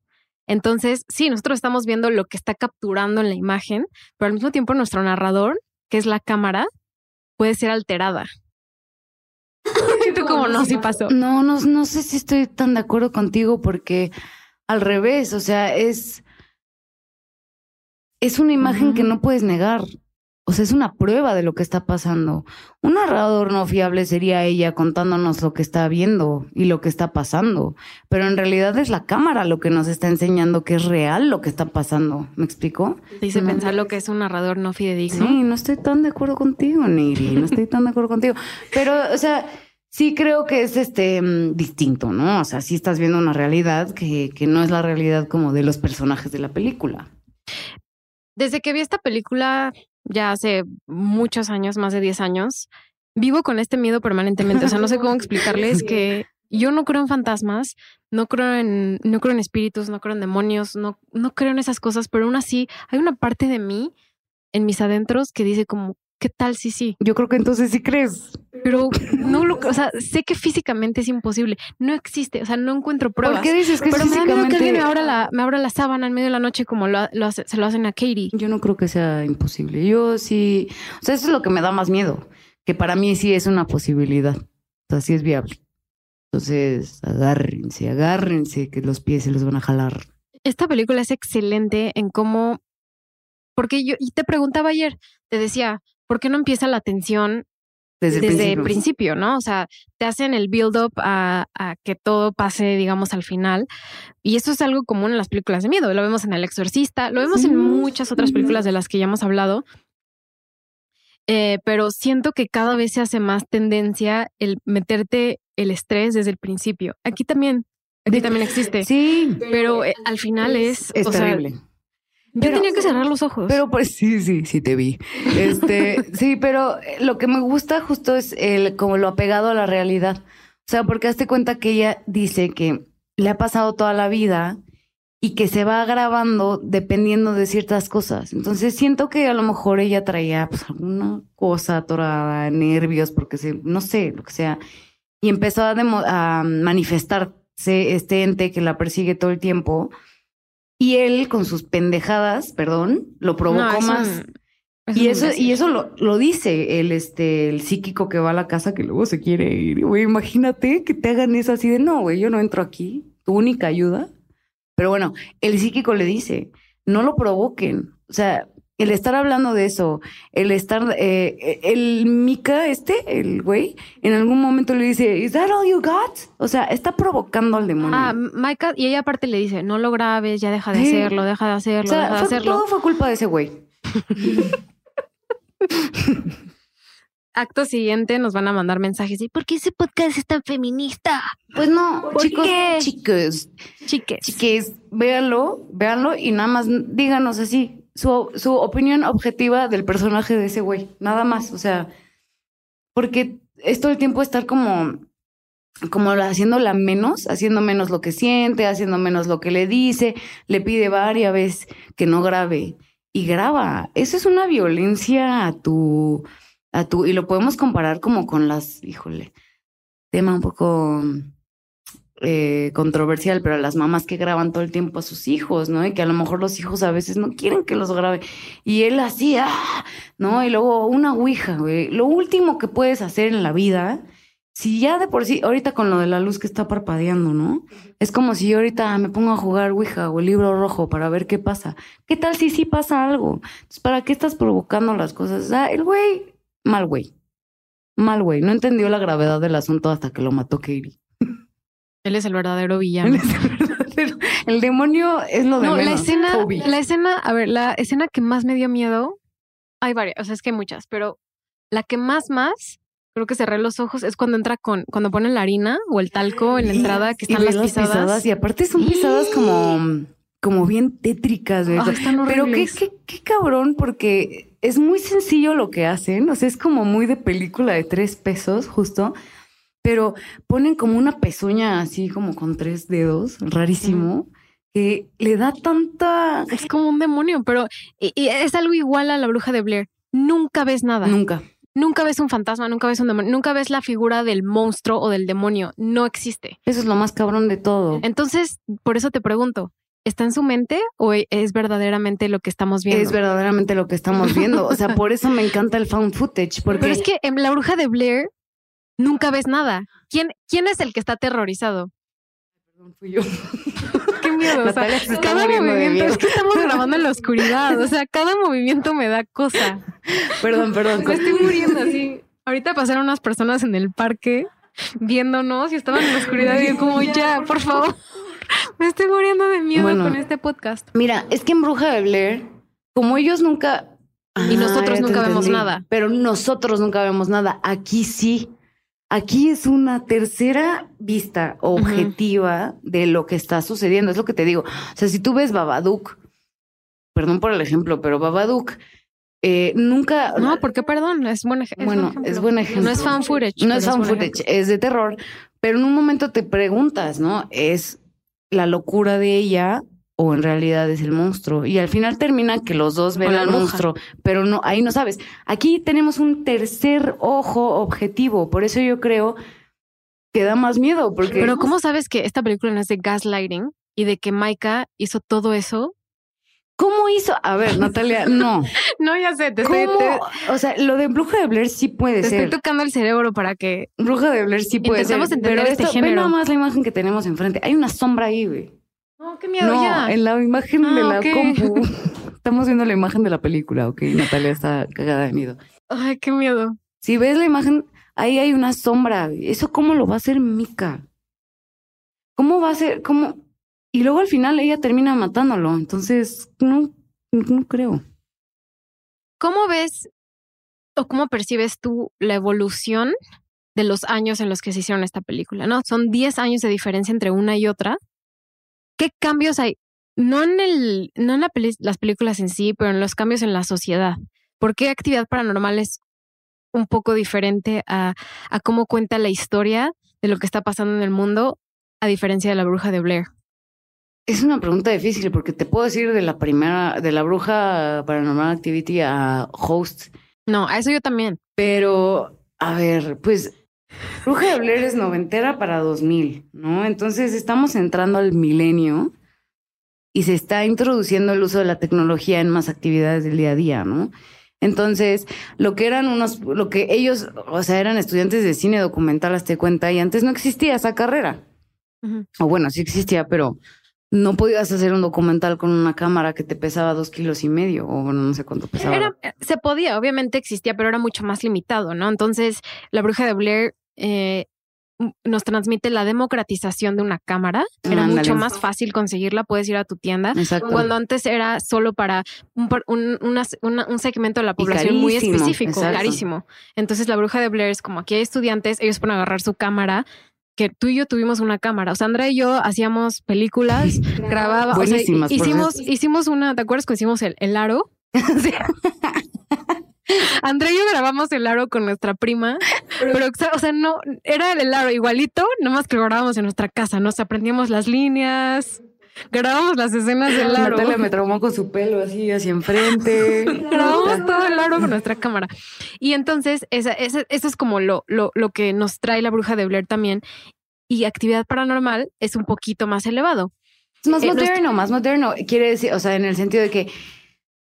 S2: Entonces, sí, nosotros estamos viendo lo que está capturando en la imagen, pero al mismo tiempo nuestro narrador, que es la cámara, puede ser alterada. ¿Tú cómo no? Sí pasó.
S1: No, no, no sé si estoy tan de acuerdo contigo porque al revés, o sea, es, es una imagen que no puedes negar. O sea, es una prueba de lo que está pasando. Un narrador no fiable sería ella contándonos lo que está viendo y lo que está pasando. Pero en realidad es la cámara lo que nos está enseñando que es real lo que está pasando. ¿Me explico?
S2: Dice pensar lo que es un narrador no fidedigno.
S1: Sí, no estoy tan de acuerdo contigo, Niri. No estoy tan de acuerdo contigo. Pero, o sea, sí creo que es este mm, distinto, ¿no? O sea, sí estás viendo una realidad que, que no es la realidad como de los personajes de la película.
S2: Desde que vi esta película, ya hace muchos años, más de 10 años, vivo con este miedo permanentemente. O sea, no sé cómo explicarles que yo no creo en fantasmas, no creo en, no creo en espíritus, no creo en demonios, no, no creo en esas cosas, pero aún así hay una parte de mí en mis adentros que dice como, ¿qué tal si sí?
S1: Yo creo que entonces sí crees.
S2: Pero no lo, o sea, sé que físicamente es imposible, no existe, o sea, no encuentro pruebas.
S1: ¿Por qué dices que
S2: pero me da miedo
S1: físicamente?
S2: que alguien me abra la, me abra la sábana en medio de la noche como lo, lo hace- se lo hacen a Katie.
S1: Yo no creo que sea imposible. Yo sí, o sea, eso es lo que me da más miedo, que para mí sí es una posibilidad. O sea, sí es viable. Entonces, agárrense, agárrense, que los pies se los van a jalar.
S2: Esta película es excelente en cómo, porque yo, y te preguntaba ayer, te decía, ¿por qué no empieza la tensión
S1: Desde,
S2: desde,
S1: el principio.
S2: principio. ¿no? O sea, te hacen el build-up a, a que todo pase, digamos, al final. Y eso es algo común en las películas de miedo. Lo vemos en El Exorcista, lo vemos en muchas otras películas de las que ya hemos hablado. Eh, pero siento que cada vez se hace más tendencia el meterte el estrés desde el principio. Aquí también, aquí también existe.
S1: Sí,
S2: Pero eh, al final es,
S1: es
S2: o sea,
S1: terrible.
S2: Yo tenía que cerrar los ojos.
S1: Pero pues sí, sí, sí te vi. Este, sí, pero lo que me gusta justo es el como lo apegado a la realidad. O sea, porque hazte cuenta que ella dice que le ha pasado toda la vida y que se va grabando dependiendo de ciertas cosas. Entonces siento que a lo mejor ella traía pues, alguna cosa atorada, nervios, porque se, no sé, lo que sea. Y empezó a, demo- a manifestarse este ente que la persigue todo el tiempo. Y él, con sus pendejadas, perdón, lo provocó
S2: No, es un-
S1: más.
S2: es
S1: Y eso, y eso lo, lo dice el, este, el psíquico que va a la casa que luego se quiere ir. Güey, imagínate que te hagan eso así de no, güey, yo no entro aquí. Tu única ayuda. Pero bueno, el psíquico le dice, no lo provoquen. O sea, el estar hablando de eso, el estar, eh, el Mika, este, el güey, en algún momento le dice, ¿Is that all you got? O sea, está provocando al demonio.
S2: Ah, Micah, y ella aparte le dice, no lo grabes, ya deja de
S1: Sí.
S2: hacerlo, deja de
S1: o
S2: hacerlo,
S1: sea,
S2: deja de
S1: fue-
S2: hacerlo.
S1: todo fue culpa de ese güey.
S2: Acto siguiente nos van a mandar mensajes y ¿por qué ese podcast es tan feminista?
S1: Pues no,
S2: ¿Por
S1: chicos,
S2: qué?
S1: chicos,
S2: Chiques.
S1: chiques, véanlo, véanlo y nada más díganos así su, su opinión objetiva del personaje de ese güey, nada más, o sea, porque es todo el tiempo estar como como la- haciéndola menos, haciendo menos lo que siente, haciendo menos lo que le dice, le pide varias veces que no grabe y graba. Eso es una violencia a tu a tu y lo podemos comparar como con las, híjole, tema un poco eh, controversial, pero las mamás que graban todo el tiempo a sus hijos, ¿no? Y que a lo mejor los hijos a veces no quieren que los grabe. Y él así, ¡ah! ¿no? Y luego una ouija, güey. Lo último que puedes hacer en la vida, si ya de por sí, ahorita con lo de la luz que está parpadeando, ¿no? Es como si yo ahorita me pongo a jugar ouija o el libro rojo para ver qué pasa. ¿Qué tal si sí pasa algo? Entonces, ¿para qué estás provocando las cosas? O sea, el güey, mal güey. Mal güey. No entendió la gravedad del asunto hasta que lo mató Katie.
S2: Él es el verdadero villano.
S1: Pero el demonio es lo de
S2: No, la escena,
S1: Toby.
S2: la escena, a ver, la escena que más me dio miedo, hay varias, o sea, es que hay muchas, pero la que más, más, creo que cerré los ojos, es cuando entra con, cuando ponen la harina o el talco en la entrada, que están las pisadas.
S1: Y aparte son pisadas como, como bien tétricas.
S2: Ah, están
S1: Pero qué, qué, qué cabrón, porque es muy sencillo lo que hacen. O sea, es como muy de película de tres pesos, justo. Pero ponen como una pezuña así como con tres dedos, rarísimo, que le da tanta...
S2: Es como un demonio, pero y- y es algo igual a la bruja de Blair. Nunca ves nada.
S1: Nunca.
S2: Nunca ves un fantasma, nunca ves un demonio, nunca ves la figura del monstruo o del demonio. No existe.
S1: Eso es lo más cabrón de todo.
S2: Entonces, por eso te pregunto, ¿Está en su mente o e, es verdaderamente lo que estamos viendo?
S1: Es verdaderamente lo que estamos viendo. O sea, por eso me encanta el found footage. Porque...
S2: Pero es que en La Bruja de Blair nunca ves nada. ¿Quién, quién es el que está aterrorizado?
S1: Perdón, fui yo.
S2: Qué miedo. O sea, cada movimiento, es que estamos grabando en la oscuridad. O sea, cada movimiento me da cosa.
S1: Perdón, perdón.
S2: Me estoy muriendo así. Ahorita pasaron unas personas en el parque viéndonos y estaban en la oscuridad y yo como, ya, por favor. Me estoy muriendo de miedo con este podcast.
S1: Mira, es que en Bruja de Blair, como ellos nunca...
S2: Y nosotros nunca vemos nada.
S1: Pero nosotros nunca vemos nada. Aquí sí. Aquí es una tercera vista objetiva de lo que está sucediendo. Es lo que te digo. O sea, si tú ves Babadook, perdón por el ejemplo, pero Babadook eh, nunca.
S2: No, porque perdón, es buen, ejemplo.
S1: bueno, es buen ejemplo.
S2: No es fan footage.
S1: No es fan footage, es de terror. Pero en un momento te preguntas, ¿no? ¿Es la locura de ella o en realidad es el monstruo. Y al final termina que los dos ven al monstruo, pero no, ahí no sabes. Aquí tenemos un tercer ojo objetivo, por eso yo creo que da más miedo. Porque...
S2: Pero ¿cómo sabes que esta película no es de gaslighting y de que Maika hizo todo eso?
S1: ¿Cómo hizo? A ver, Natalia, no.
S2: no, ya sé, te
S1: estoy. O sea, lo de Bruja de Blair sí puede
S2: ser. Estoy tocando el cerebro para que.
S1: Bruja de Blair sí puede ser.
S2: entender pero este esto, género.
S1: Ve nada más la imagen que tenemos enfrente. Hay una sombra ahí, güey.
S2: No, qué miedo ya.
S1: En la imagen de ah, la compu. Estamos viendo la imagen de la película, ok. Natalia está cagada de miedo.
S2: Ay, qué miedo.
S1: Si ves la imagen, ahí hay una sombra. ¿Eso cómo lo va a hacer Mika? ¿Cómo va a ser? ¿Cómo? Y luego al final ella termina matándolo. Entonces, no, no creo.
S2: ¿Cómo ves o cómo percibes tú la evolución de los años en los que se hicieron esta película? ¿No? Son 10 años de diferencia entre una y otra. ¿Qué cambios hay? No en, el, no en las películas en sí, pero en los cambios en la sociedad. ¿Por qué actividad paranormal es un poco diferente a, a cómo cuenta la historia de lo que está pasando en el mundo, a diferencia de la bruja de Blair?
S1: Es una pregunta difícil porque te puedo decir de la primera, de la bruja Paranormal Activity a Host.
S2: No, a eso yo también.
S1: Pero, a ver, pues Bruja de Blair es noventera para 2000, ¿no? Entonces estamos entrando al milenio y se está introduciendo el uso de la tecnología en más actividades del día a día, ¿no? Entonces, lo que eran unos, lo que ellos, o sea, eran estudiantes de cine documental, hazte cuenta, y antes no existía esa carrera. O bueno, sí existía, pero no podías hacer un documental con una cámara que te pesaba dos kilos y medio, o no sé cuánto pesaba.
S2: se podía, obviamente existía, pero era mucho más limitado, ¿no? Entonces, la bruja de Blair eh, nos transmite la democratización de una cámara. Era mucho más fácil conseguirla, puedes ir a tu tienda. Cuando antes era solo para un, un, segmento de la población muy específico, clarísimo. Entonces la bruja de Blair es como aquí hay estudiantes, ellos pueden agarrar su cámara, que tú y yo tuvimos una cámara. O sea, Andrea y yo hacíamos películas, grabábamos. hicimos, hicimos una, ¿te acuerdas cuando hicimos el, el aro? Andrea y yo grabamos el aro con nuestra prima, pero, o sea, no, era el aro igualito, nomás que lo grabábamos en nuestra casa, nos aprendíamos las líneas, grabamos las escenas del aro.
S1: Natalia me traumó con su pelo así hacia enfrente.
S2: grabamos todo el aro con nuestra cámara. Y entonces, esa, esa, eso es como lo, lo, lo que nos trae la bruja de Blair también. Y actividad paranormal es un poquito más elevado.
S1: Es más eh, moderno, más moderno. Quiere decir, o sea, en el sentido de que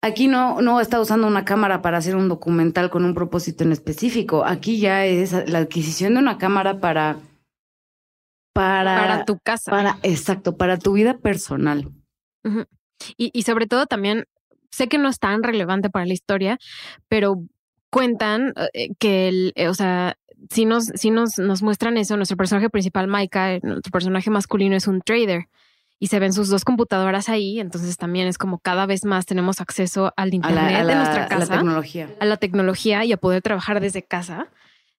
S1: Aquí no, no está usando una cámara para hacer un documental con un propósito en específico. Aquí ya es la adquisición de una cámara para. Para,
S2: para tu casa.
S1: Para, exacto, para tu vida personal.
S2: y, y sobre todo también, sé que no es tan relevante para la historia, pero cuentan eh, que el, eh, o sea, si nos, si nos, nos muestran eso, nuestro personaje principal, Maika, nuestro personaje masculino es un trader y se ven sus dos computadoras ahí, entonces también es como cada vez más tenemos acceso al internet de nuestra casa,
S1: a la tecnología,
S2: a la tecnología y a poder trabajar desde casa.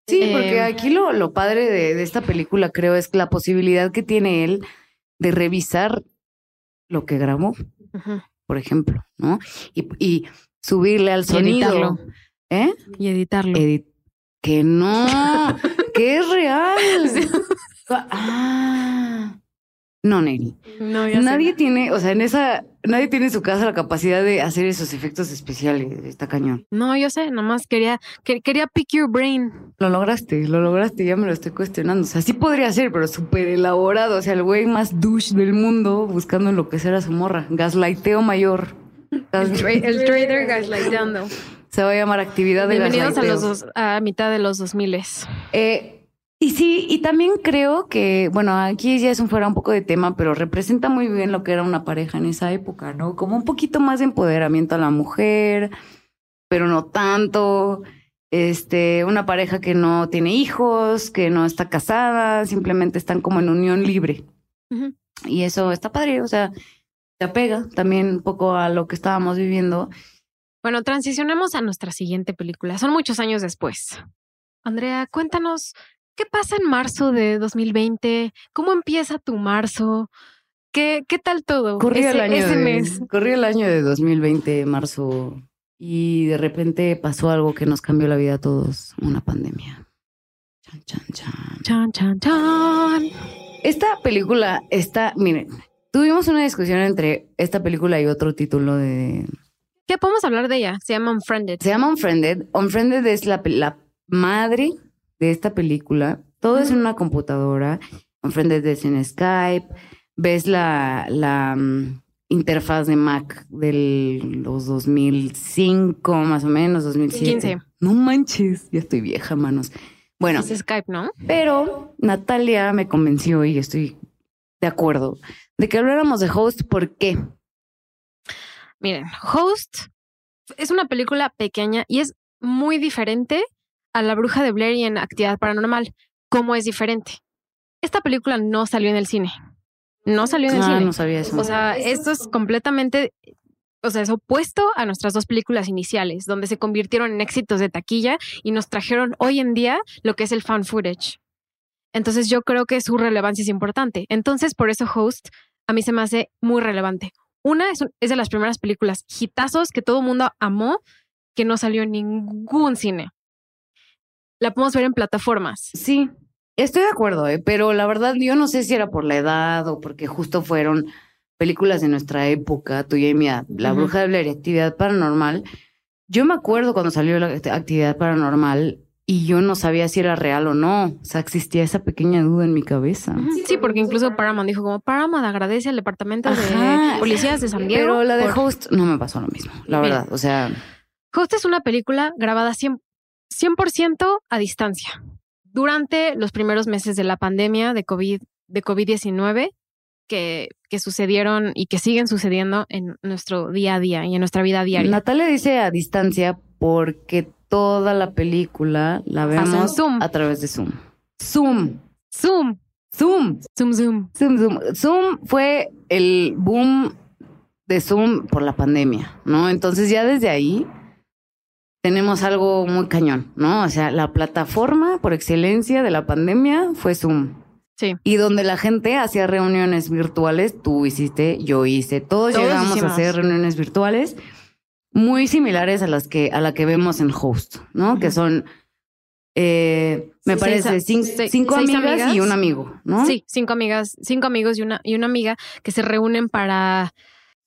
S1: Sí, porque em, aquí lo, lo padre de, esta película creo es la posibilidad que tiene él de revisar lo que grabó, por ejemplo, ¿no? Y, y subirle al sonido.
S2: editarlo.
S1: ¿Eh?
S2: Y editarlo.
S1: que no, que es real. Ah No, Neri.
S2: No, ya sé.
S1: Nadie tiene, o sea, en esa, nadie tiene en su casa la capacidad de hacer esos efectos especiales. Está cañón.
S2: No, yo sé, nomás quería, que- quería pick your brain.
S1: Lo lograste, lo lograste, ya me lo estoy cuestionando. O sea, sí podría ser, pero súper elaborado. O sea, el güey más douche del mundo buscando enloquecer a su morra. Gaslighteo mayor. Gas-
S2: El trader gaslightando.
S1: Se va a llamar actividad de
S2: Bienvenidos a los dos, a mitad de los 2000
S1: Eh, y sí, y también creo que, bueno, aquí ya es un fuera un poco de tema, pero representa muy bien lo que era una pareja en esa época, ¿no? Como un poquito más de empoderamiento a la mujer, pero no tanto. Este, una pareja que no tiene hijos, que no está casada, simplemente están como en unión libre. Y eso está padre, o sea, te apega también un poco a lo que estábamos viviendo.
S2: Bueno, transicionemos a nuestra siguiente película. Son muchos años después. Andrea, cuéntanos, ¿qué pasa en marzo de 2020? ¿Cómo empieza tu marzo? ¿Qué, qué tal todo?
S1: Corría el año
S2: ese
S1: de,
S2: mes.
S1: corría el año de 2020, marzo, y de repente pasó algo que nos cambió la vida a todos, una pandemia. Chan, chan, chan.
S2: Chan, chan, chan.
S1: Esta película está, miren, tuvimos una discusión entre esta película y otro título de...
S2: ¿Qué podemos hablar de ella? Se llama Unfriended.
S1: Se llama Unfriended. Unfriended es la, la madre de esta película. Todo es en una computadora. Unfriended es en Skype. Ves la, la mm, interfaz de Mac de los 2005, más o menos, 2007.
S2: 15.
S1: No manches, ya estoy vieja, manos. Bueno,
S2: Es Skype, ¿no?
S1: pero Natalia me convenció y estoy de acuerdo de que habláramos de Host. ¿Por qué?
S2: Miren, Host es una película pequeña y es muy diferente a La Bruja de Blair y en Actividad Paranormal. ¿Cómo es diferente? Esta película no salió en el cine. No salió en el
S1: Ah,
S2: cine.
S1: no sabía eso.
S2: O sea, esto es completamente, o sea, es opuesto a nuestras dos películas iniciales, donde se convirtieron en éxitos de taquilla y nos trajeron hoy en día lo que es el fan footage. Entonces yo creo que su relevancia es importante. Entonces, por eso Host a mí se me hace muy relevante. Una es, de las primeras películas hitazos que todo el mundo amó, que no salió en ningún cine. La podemos ver en plataformas.
S1: Sí, estoy de acuerdo, ¿eh? pero la verdad yo no sé si era por la edad o porque justo fueron películas de nuestra época, tuya y mía, La. Bruja de Blair y Actividad Paranormal. Yo me acuerdo cuando salió la act- Actividad Paranormal y yo no sabía si era real o no. O sea, existía esa pequeña duda en mi cabeza.
S2: Sí, porque incluso Paramount dijo como Paramount agradece al departamento
S1: Ajá.
S2: de policías de San Diego.
S1: Pero la de
S2: por-
S1: Host no me pasó lo mismo, la
S2: Mira.
S1: verdad. O sea,
S2: Host es una película grabada 100%, 100% a distancia durante los primeros meses de la pandemia de COVID de COVID-19 que, que sucedieron y que siguen sucediendo en nuestro día a día y en nuestra vida diaria.
S1: Natalia dice a distancia porque toda la película la vemos
S2: Zoom.
S1: a través de Zoom. Zoom.
S2: Zoom,
S1: Zoom.
S2: zoom, zoom.
S1: Zoom, Zoom. Zoom fue el boom de Zoom por la pandemia, ¿no? Entonces ya desde ahí tenemos algo muy cañón, ¿no? O sea, la plataforma por excelencia de la pandemia fue Zoom.
S2: Sí.
S1: Y donde la gente hacía reuniones virtuales, tú hiciste, yo hice, todos,
S2: Todos
S1: llegamos
S2: hicimos.
S1: a hacer reuniones virtuales muy similares a las que a la que vemos en Host, ¿no? Que son eh, me parece
S2: seis-
S1: cinco
S2: seis
S1: amigas, y
S2: amigas.
S1: un amigo, ¿no?
S2: Sí, cinco amigas, cinco amigos y una, y una amiga que se reúnen para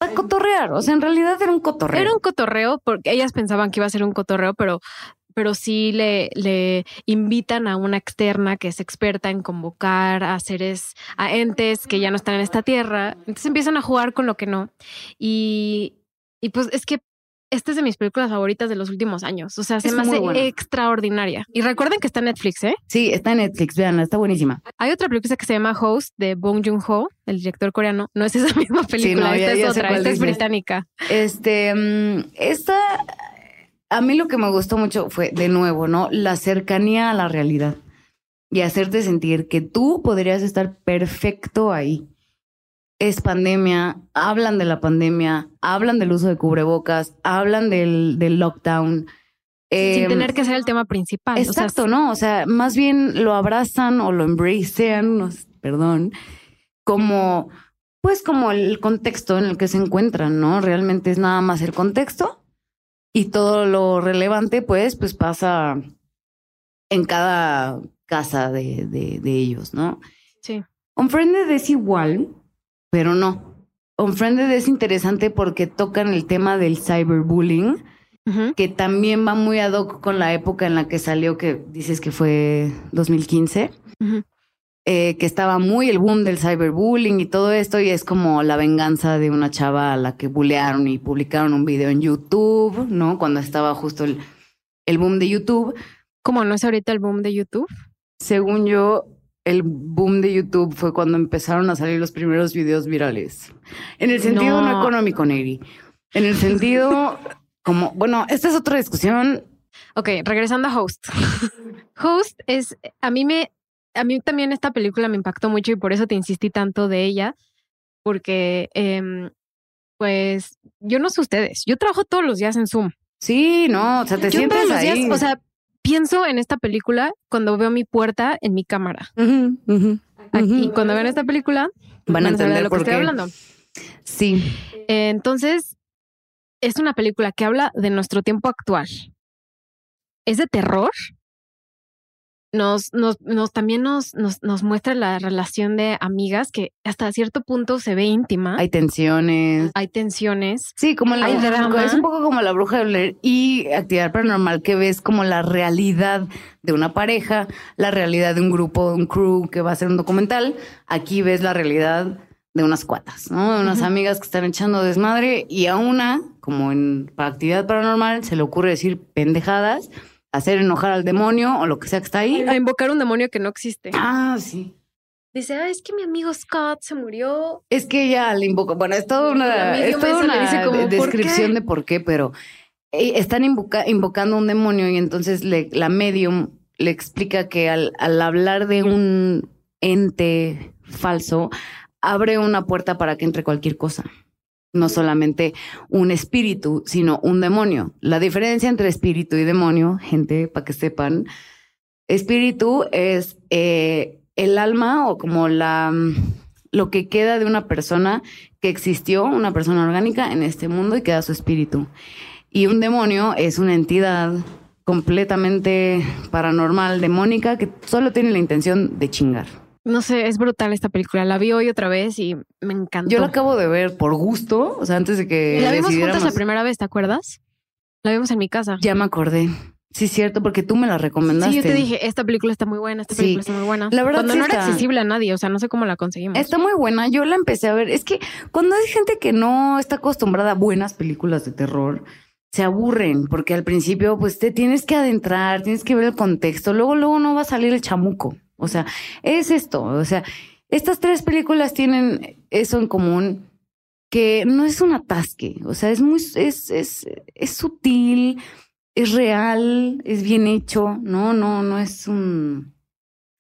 S1: A cotorrear, o sea, en realidad era un cotorreo.
S2: Era un cotorreo porque ellas pensaban que iba a ser un cotorreo, pero, pero sí le, le invitan a una externa que es experta en convocar a seres, a entes que ya no están en esta tierra. Entonces empiezan a jugar con lo que no. Y, y pues es que esta es de mis películas favoritas de los últimos años. O sea, se
S1: Es
S2: me hace
S1: buena.
S2: extraordinaria. Y recuerden que está en Netflix, ¿eh?
S1: Sí, está en Netflix, veanla, está buenísima.
S2: Hay otra película que se llama Host de Bong Joon-ho, el director coreano. No es esa misma película,
S1: no, ya-
S2: esta
S1: ya
S2: es otra, esta es británica.
S1: Este, mm, esta, a mí lo que me gustó mucho fue, de nuevo, ¿no? La cercanía a la realidad y hacerte sentir que tú podrías estar perfecto ahí. Es pandemia, hablan de la pandemia, hablan del uso de cubrebocas, hablan del, del lockdown.
S2: Sin
S1: Em,
S2: tener que ser el tema principal. O sea,
S1: Exacto, ¿no? O sea, más bien lo abrazan o lo embracean, perdón, como, pues como el contexto en el que se encuentran, ¿no? Realmente es nada más el contexto y todo lo relevante, pues, pues pasa en cada casa de, de, de ellos, ¿no?
S2: sí.
S1: Unfriended es igual, pero no. Unfriended es interesante porque tocan el tema del cyberbullying, que también va muy ad hoc con la época en la que salió, que dices que fue 2015,
S2: Ujú.
S1: eh, que estaba muy el boom del cyberbullying y todo esto, y es como la venganza de una chava a la que bullearon y publicaron un video en YouTube, ¿no? Cuando estaba justo el, el boom de YouTube.
S2: ¿Cómo no es ahorita el boom de YouTube?
S1: Según yo, el boom de YouTube fue cuando empezaron a salir los primeros videos virales. En el sentido no,
S2: No.
S1: económico, Neri. En el sentido como, bueno, esta es otra discusión.
S2: Ok, regresando a Host. Host es, a mí me, a mí también esta película me impactó mucho y por eso te insistí tanto de ella, porque, em, pues, yo no sé ustedes, yo trabajo todos los días en Zoom.
S1: Sí, no, o sea, te
S2: Yo
S1: sientes
S2: todos los
S1: ahí.
S2: días, o sea, pienso en esta película cuando veo mi puerta en mi cámara.
S1: Ujú,
S2: Aquí,
S1: ujú.
S2: cuando vean esta película,
S1: van a
S2: saber de
S1: entender
S2: lo que
S1: por
S2: estoy
S1: qué.
S2: hablando.
S1: Sí,
S2: Eh, Entonces, es una película que habla de nuestro tiempo actual. Es de terror. Nos, nos, nos también nos, nos, nos muestra la relación de amigas que hasta cierto punto se ve íntima. Hay,
S1: hay tensiones.
S2: tensiones.
S1: Sí, como la
S2: drama.
S1: es un poco como la bruja de Blair y actividad paranormal que ves como la realidad de una pareja, la realidad de un grupo, un crew que va a hacer un documental. Aquí ves la realidad de unas cuatas, ¿no? De unas amigas que están echando desmadre y a una, como en actividad paranormal, se le ocurre decir pendejadas, hacer enojar al demonio o lo que sea que está ahí.
S2: A invocar un demonio que no existe.
S1: Ah, sí.
S2: Dice, ah, es que mi amigo Scott se murió.
S1: Es que ella le invoca, bueno, es toda una, es toda una
S2: dice como,
S1: de-
S2: ¿por
S1: descripción de por qué, pero eh, están invoca- invocando un demonio y entonces le- la medium le explica que al, al hablar de un ente falso, abre una puerta para que entre cualquier cosa. No solamente un espíritu, sino un demonio. La diferencia entre espíritu y demonio, gente, para que sepan, espíritu es eh, el alma o como la lo que queda de una persona que existió, una persona orgánica en este mundo y queda su espíritu. Y un demonio es una entidad completamente paranormal, demónica, que solo tiene la intención de chingar.
S2: No sé, es brutal esta película. La vi hoy otra vez y me encantó.
S1: Yo la acabo de ver por gusto, o sea, antes de que
S2: la vimos juntas la primera vez, ¿te acuerdas? La vimos en mi casa.
S1: Ya me acordé. Sí, es cierto, porque tú me la recomendaste.
S2: Sí, yo te dije, esta película está muy buena, esta
S1: Sí.
S2: película está muy buena.
S1: La verdad
S2: Cuando
S1: sí
S2: no era accesible a nadie, o sea, no sé cómo la conseguimos.
S1: Está muy buena. Yo la empecé a ver. Es que cuando hay gente que no está acostumbrada a buenas películas de terror, se aburren porque al principio pues te tienes que adentrar, tienes que ver el contexto. Luego, luego no va a salir el chamuco. O sea, es esto. O sea, estas tres películas tienen eso en común que no es un atasque. O sea, es muy, es, es, es sutil, es real, es bien hecho. No, no, no es un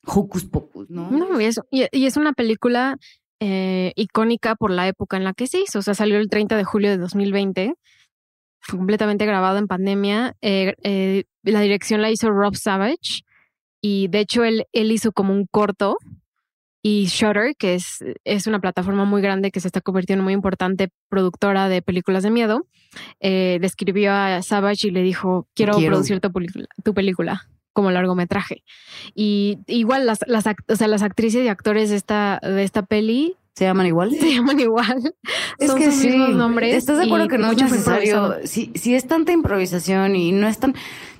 S1: hocus pocus, ¿no?
S2: No, y es, y, es una película eh, icónica por la época en la que se hizo. O sea, salió el 30 de julio de 2020. Fue completamente grabado en pandemia. Eh, eh, la dirección la hizo Rob Savage. Y de hecho, él, él hizo como un corto. Y Shutter, que es, es una plataforma muy grande que se está convirtiendo en muy importante productora de películas de miedo, eh, describió a Savage y le dijo, quiero,
S1: Quiero.
S2: producir tu película, tu película como largometraje. Y igual las, las, o sea, las actrices y actores de esta, de esta peli
S1: ¿Se llaman igual?
S2: se llaman igual.
S1: Es
S2: Son
S1: que
S2: sus
S1: sí.
S2: mismos nombres.
S1: ¿Estás de acuerdo que no es necesario? Si, si es tanta improvisación y no es tan.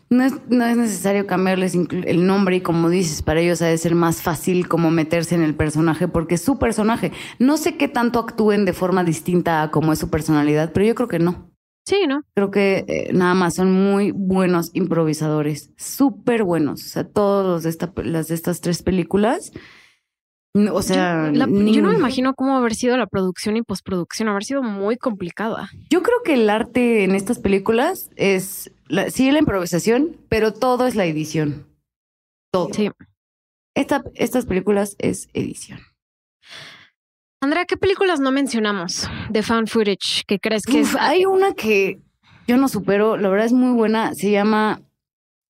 S1: No es, no es necesario cambiarles el nombre y como dices, para ellos ha de ser más fácil como meterse en el personaje porque es su personaje. No sé qué tanto actúen de forma distinta a como es su personalidad, pero yo creo que no.
S2: Sí, ¿no?
S1: Creo que eh, nada más son muy buenos improvisadores, súper buenos. O sea, todos los de esta, las de estas tres películas. N- O sea,
S2: yo, la-
S1: ni-
S2: yo no me imagino cómo haber sido la producción y postproducción, haber sido muy complicada.
S1: Yo creo que el arte en estas películas es, la, sí, la improvisación, pero todo es la edición. Todo.
S2: Sí.
S1: Esta, estas películas es edición.
S2: Andrea, ¿qué películas no mencionamos de found footage que crees que
S1: Uf,
S2: es?
S1: hay una que yo no supero, la verdad es muy buena, se llama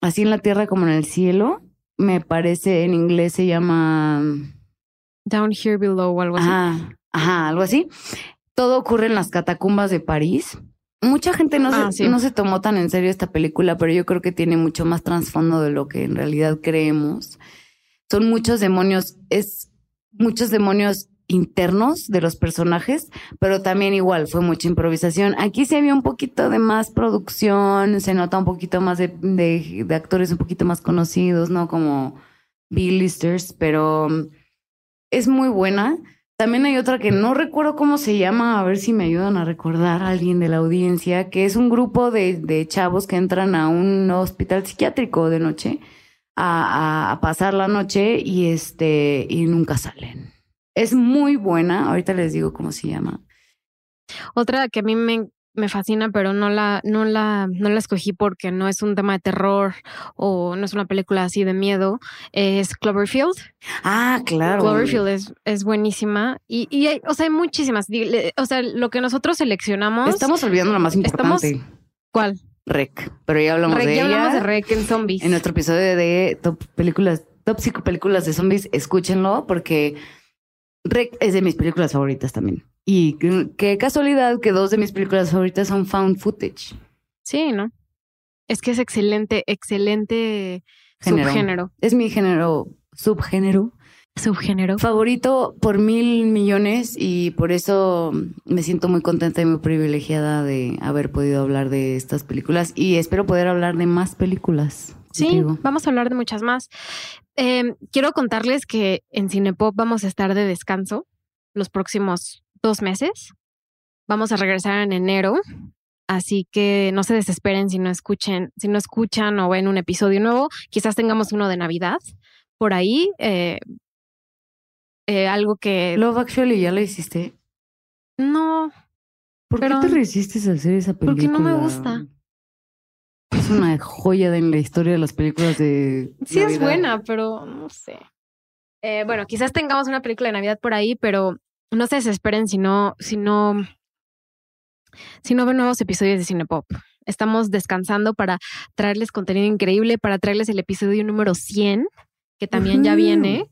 S1: Así en la tierra como en el cielo. Me parece en inglés se llama
S2: Down Here Below o algo así.
S1: Ajá, ajá, algo así. Todo ocurre en las catacumbas de París. Mucha gente no,
S2: Ah,
S1: se,
S2: sí.
S1: no se tomó tan en serio esta película, pero yo creo que tiene mucho más trasfondo de lo que en realidad creemos. Son muchos demonios, es muchos demonios internos de los personajes, pero también igual fue mucha improvisación. Aquí se había un poquito de más producción, se nota un poquito más de, de, de actores un poquito más conocidos, ¿no? Como B-listers, pero mm, es muy buena. También hay otra que no recuerdo cómo se llama, a ver si me ayudan a recordar a alguien de la audiencia, que es un grupo de, de chavos que entran a un hospital psiquiátrico de noche a, a, a pasar la noche y este y nunca salen. Es muy buena. Ahorita les digo cómo se llama.
S2: Otra que a mí me, me fascina, pero no la, no, la, no la escogí porque no es un tema de terror o no es una película así de miedo, es Cloverfield.
S1: Ah, claro.
S2: Cloverfield es, es buenísima. Y, y hay, o sea, hay muchísimas. O sea, lo que nosotros seleccionamos.
S1: Estamos olvidando lo más importante.
S2: Estamos, ¿Cuál?
S1: Rec. Pero ya hablamos
S2: Rec,
S1: de
S2: ya
S1: ella.
S2: hablamos de Rec en zombies.
S1: En nuestro episodio de Top Películas, Top 5 Películas de Zombies, escúchenlo porque Rec es de mis películas favoritas también. Y qué- casualidad que dos de mis películas favoritas son found footage.
S2: Sí, ¿no? Es que es excelente, excelente
S1: Género.
S2: subgénero.
S1: Es mi género, subgénero
S2: Subgénero.
S1: favorito por mil millones y por eso me siento muy contenta y muy privilegiada de haber podido hablar de estas películas y espero poder hablar de más películas.
S2: Sí,
S1: contigo.
S2: vamos a hablar de muchas más. Eh, quiero contarles que en Cinepop vamos a estar de descanso los próximos dos meses. Vamos a regresar en enero. Así que no se desesperen si no escuchen, si no escuchan o ven un episodio nuevo. Quizás tengamos uno de Navidad por ahí. eh, eh, algo que
S1: Love Actually, ¿ya lo hiciste?
S2: no,
S1: ¿Por
S2: Pero-
S1: qué te resistes a hacer esa película?
S2: Porque no me gusta.
S1: Es una joya de en la historia de las películas de.
S2: Sí es buena, pero no sé. Eh, bueno, quizás tengamos una película de Navidad por ahí, pero no se desesperen si no, si no, si no ven nuevos episodios de Cinepop. Estamos descansando para traerles contenido increíble, para traerles el episodio número 100, que también ya viene.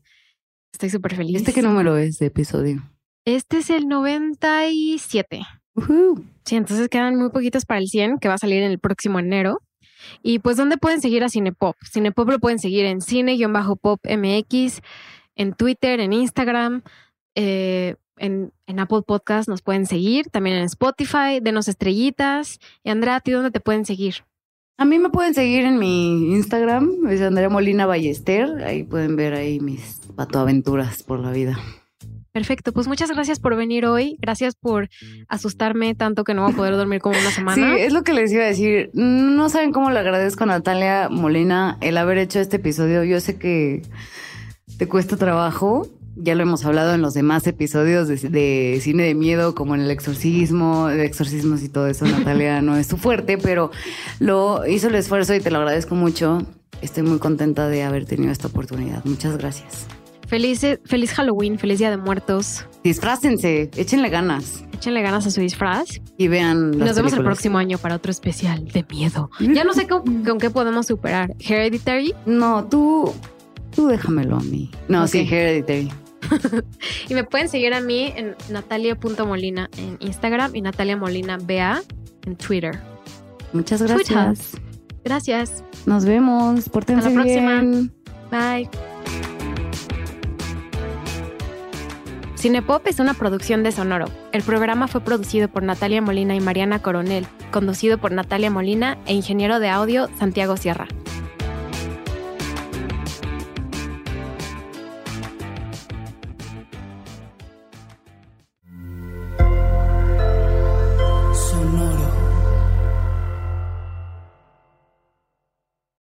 S2: Estoy súper feliz.
S1: ¿Este qué número es de episodio?
S2: Este es el 97.
S1: Ujú.
S2: Sí, entonces quedan muy poquitos para el 100, que va a salir en el próximo enero. Y pues, ¿dónde pueden seguir a Cinepop? Cinepop lo pueden seguir en cine-pop MX, en Twitter, en Instagram, eh, en, en Apple Podcast nos pueden seguir, también en Spotify, denos estrellitas. Y Andrea, ¿a ti dónde te pueden seguir?
S1: A mí me pueden seguir en mi Instagram, es Andrea Molina Ballester. Ahí pueden ver ahí mis patoaventuras por la vida.
S2: Perfecto, pues muchas gracias por venir hoy. Gracias por asustarme tanto que no voy a poder dormir como una
S1: Sí,
S2: semana.
S1: es lo que les iba a decir. No saben cómo le agradezco a Natalia Molina el haber hecho este episodio. Yo sé que te cuesta trabajo. Ya lo hemos hablado en los demás episodios de, de cine de miedo, como en el exorcismo, de exorcismos y todo eso. Natalia no es su fuerte, pero lo hizo el esfuerzo y te lo agradezco mucho. Estoy muy contenta de haber tenido esta oportunidad. Muchas gracias.
S2: Feliz, feliz Halloween, feliz Día de Muertos.
S1: Disfrácense, échenle ganas
S2: Échenle ganas a su disfraz.
S1: y vean. Las
S2: Nos vemos el próximo año para otro especial de miedo. Ya no sé con, con qué podemos superar. Hereditary.
S1: No, tú, tú déjamelo a mí. No, sí, Hereditary.
S2: Y me pueden seguir a mí en natalia.molina en Instagram y Natalia Molina BA en Twitter.
S1: Muchas
S2: Twitter.
S1: gracias.
S2: Gracias.
S1: Nos vemos. Pórtense
S2: Hasta la próxima.
S1: bien.
S2: Bye. Cinepop es una producción de Sonoro. El programa fue producido por Natalia Molina y Mariana Coronel, conducido por Natalia Molina e ingeniero de audio Santiago Sierra.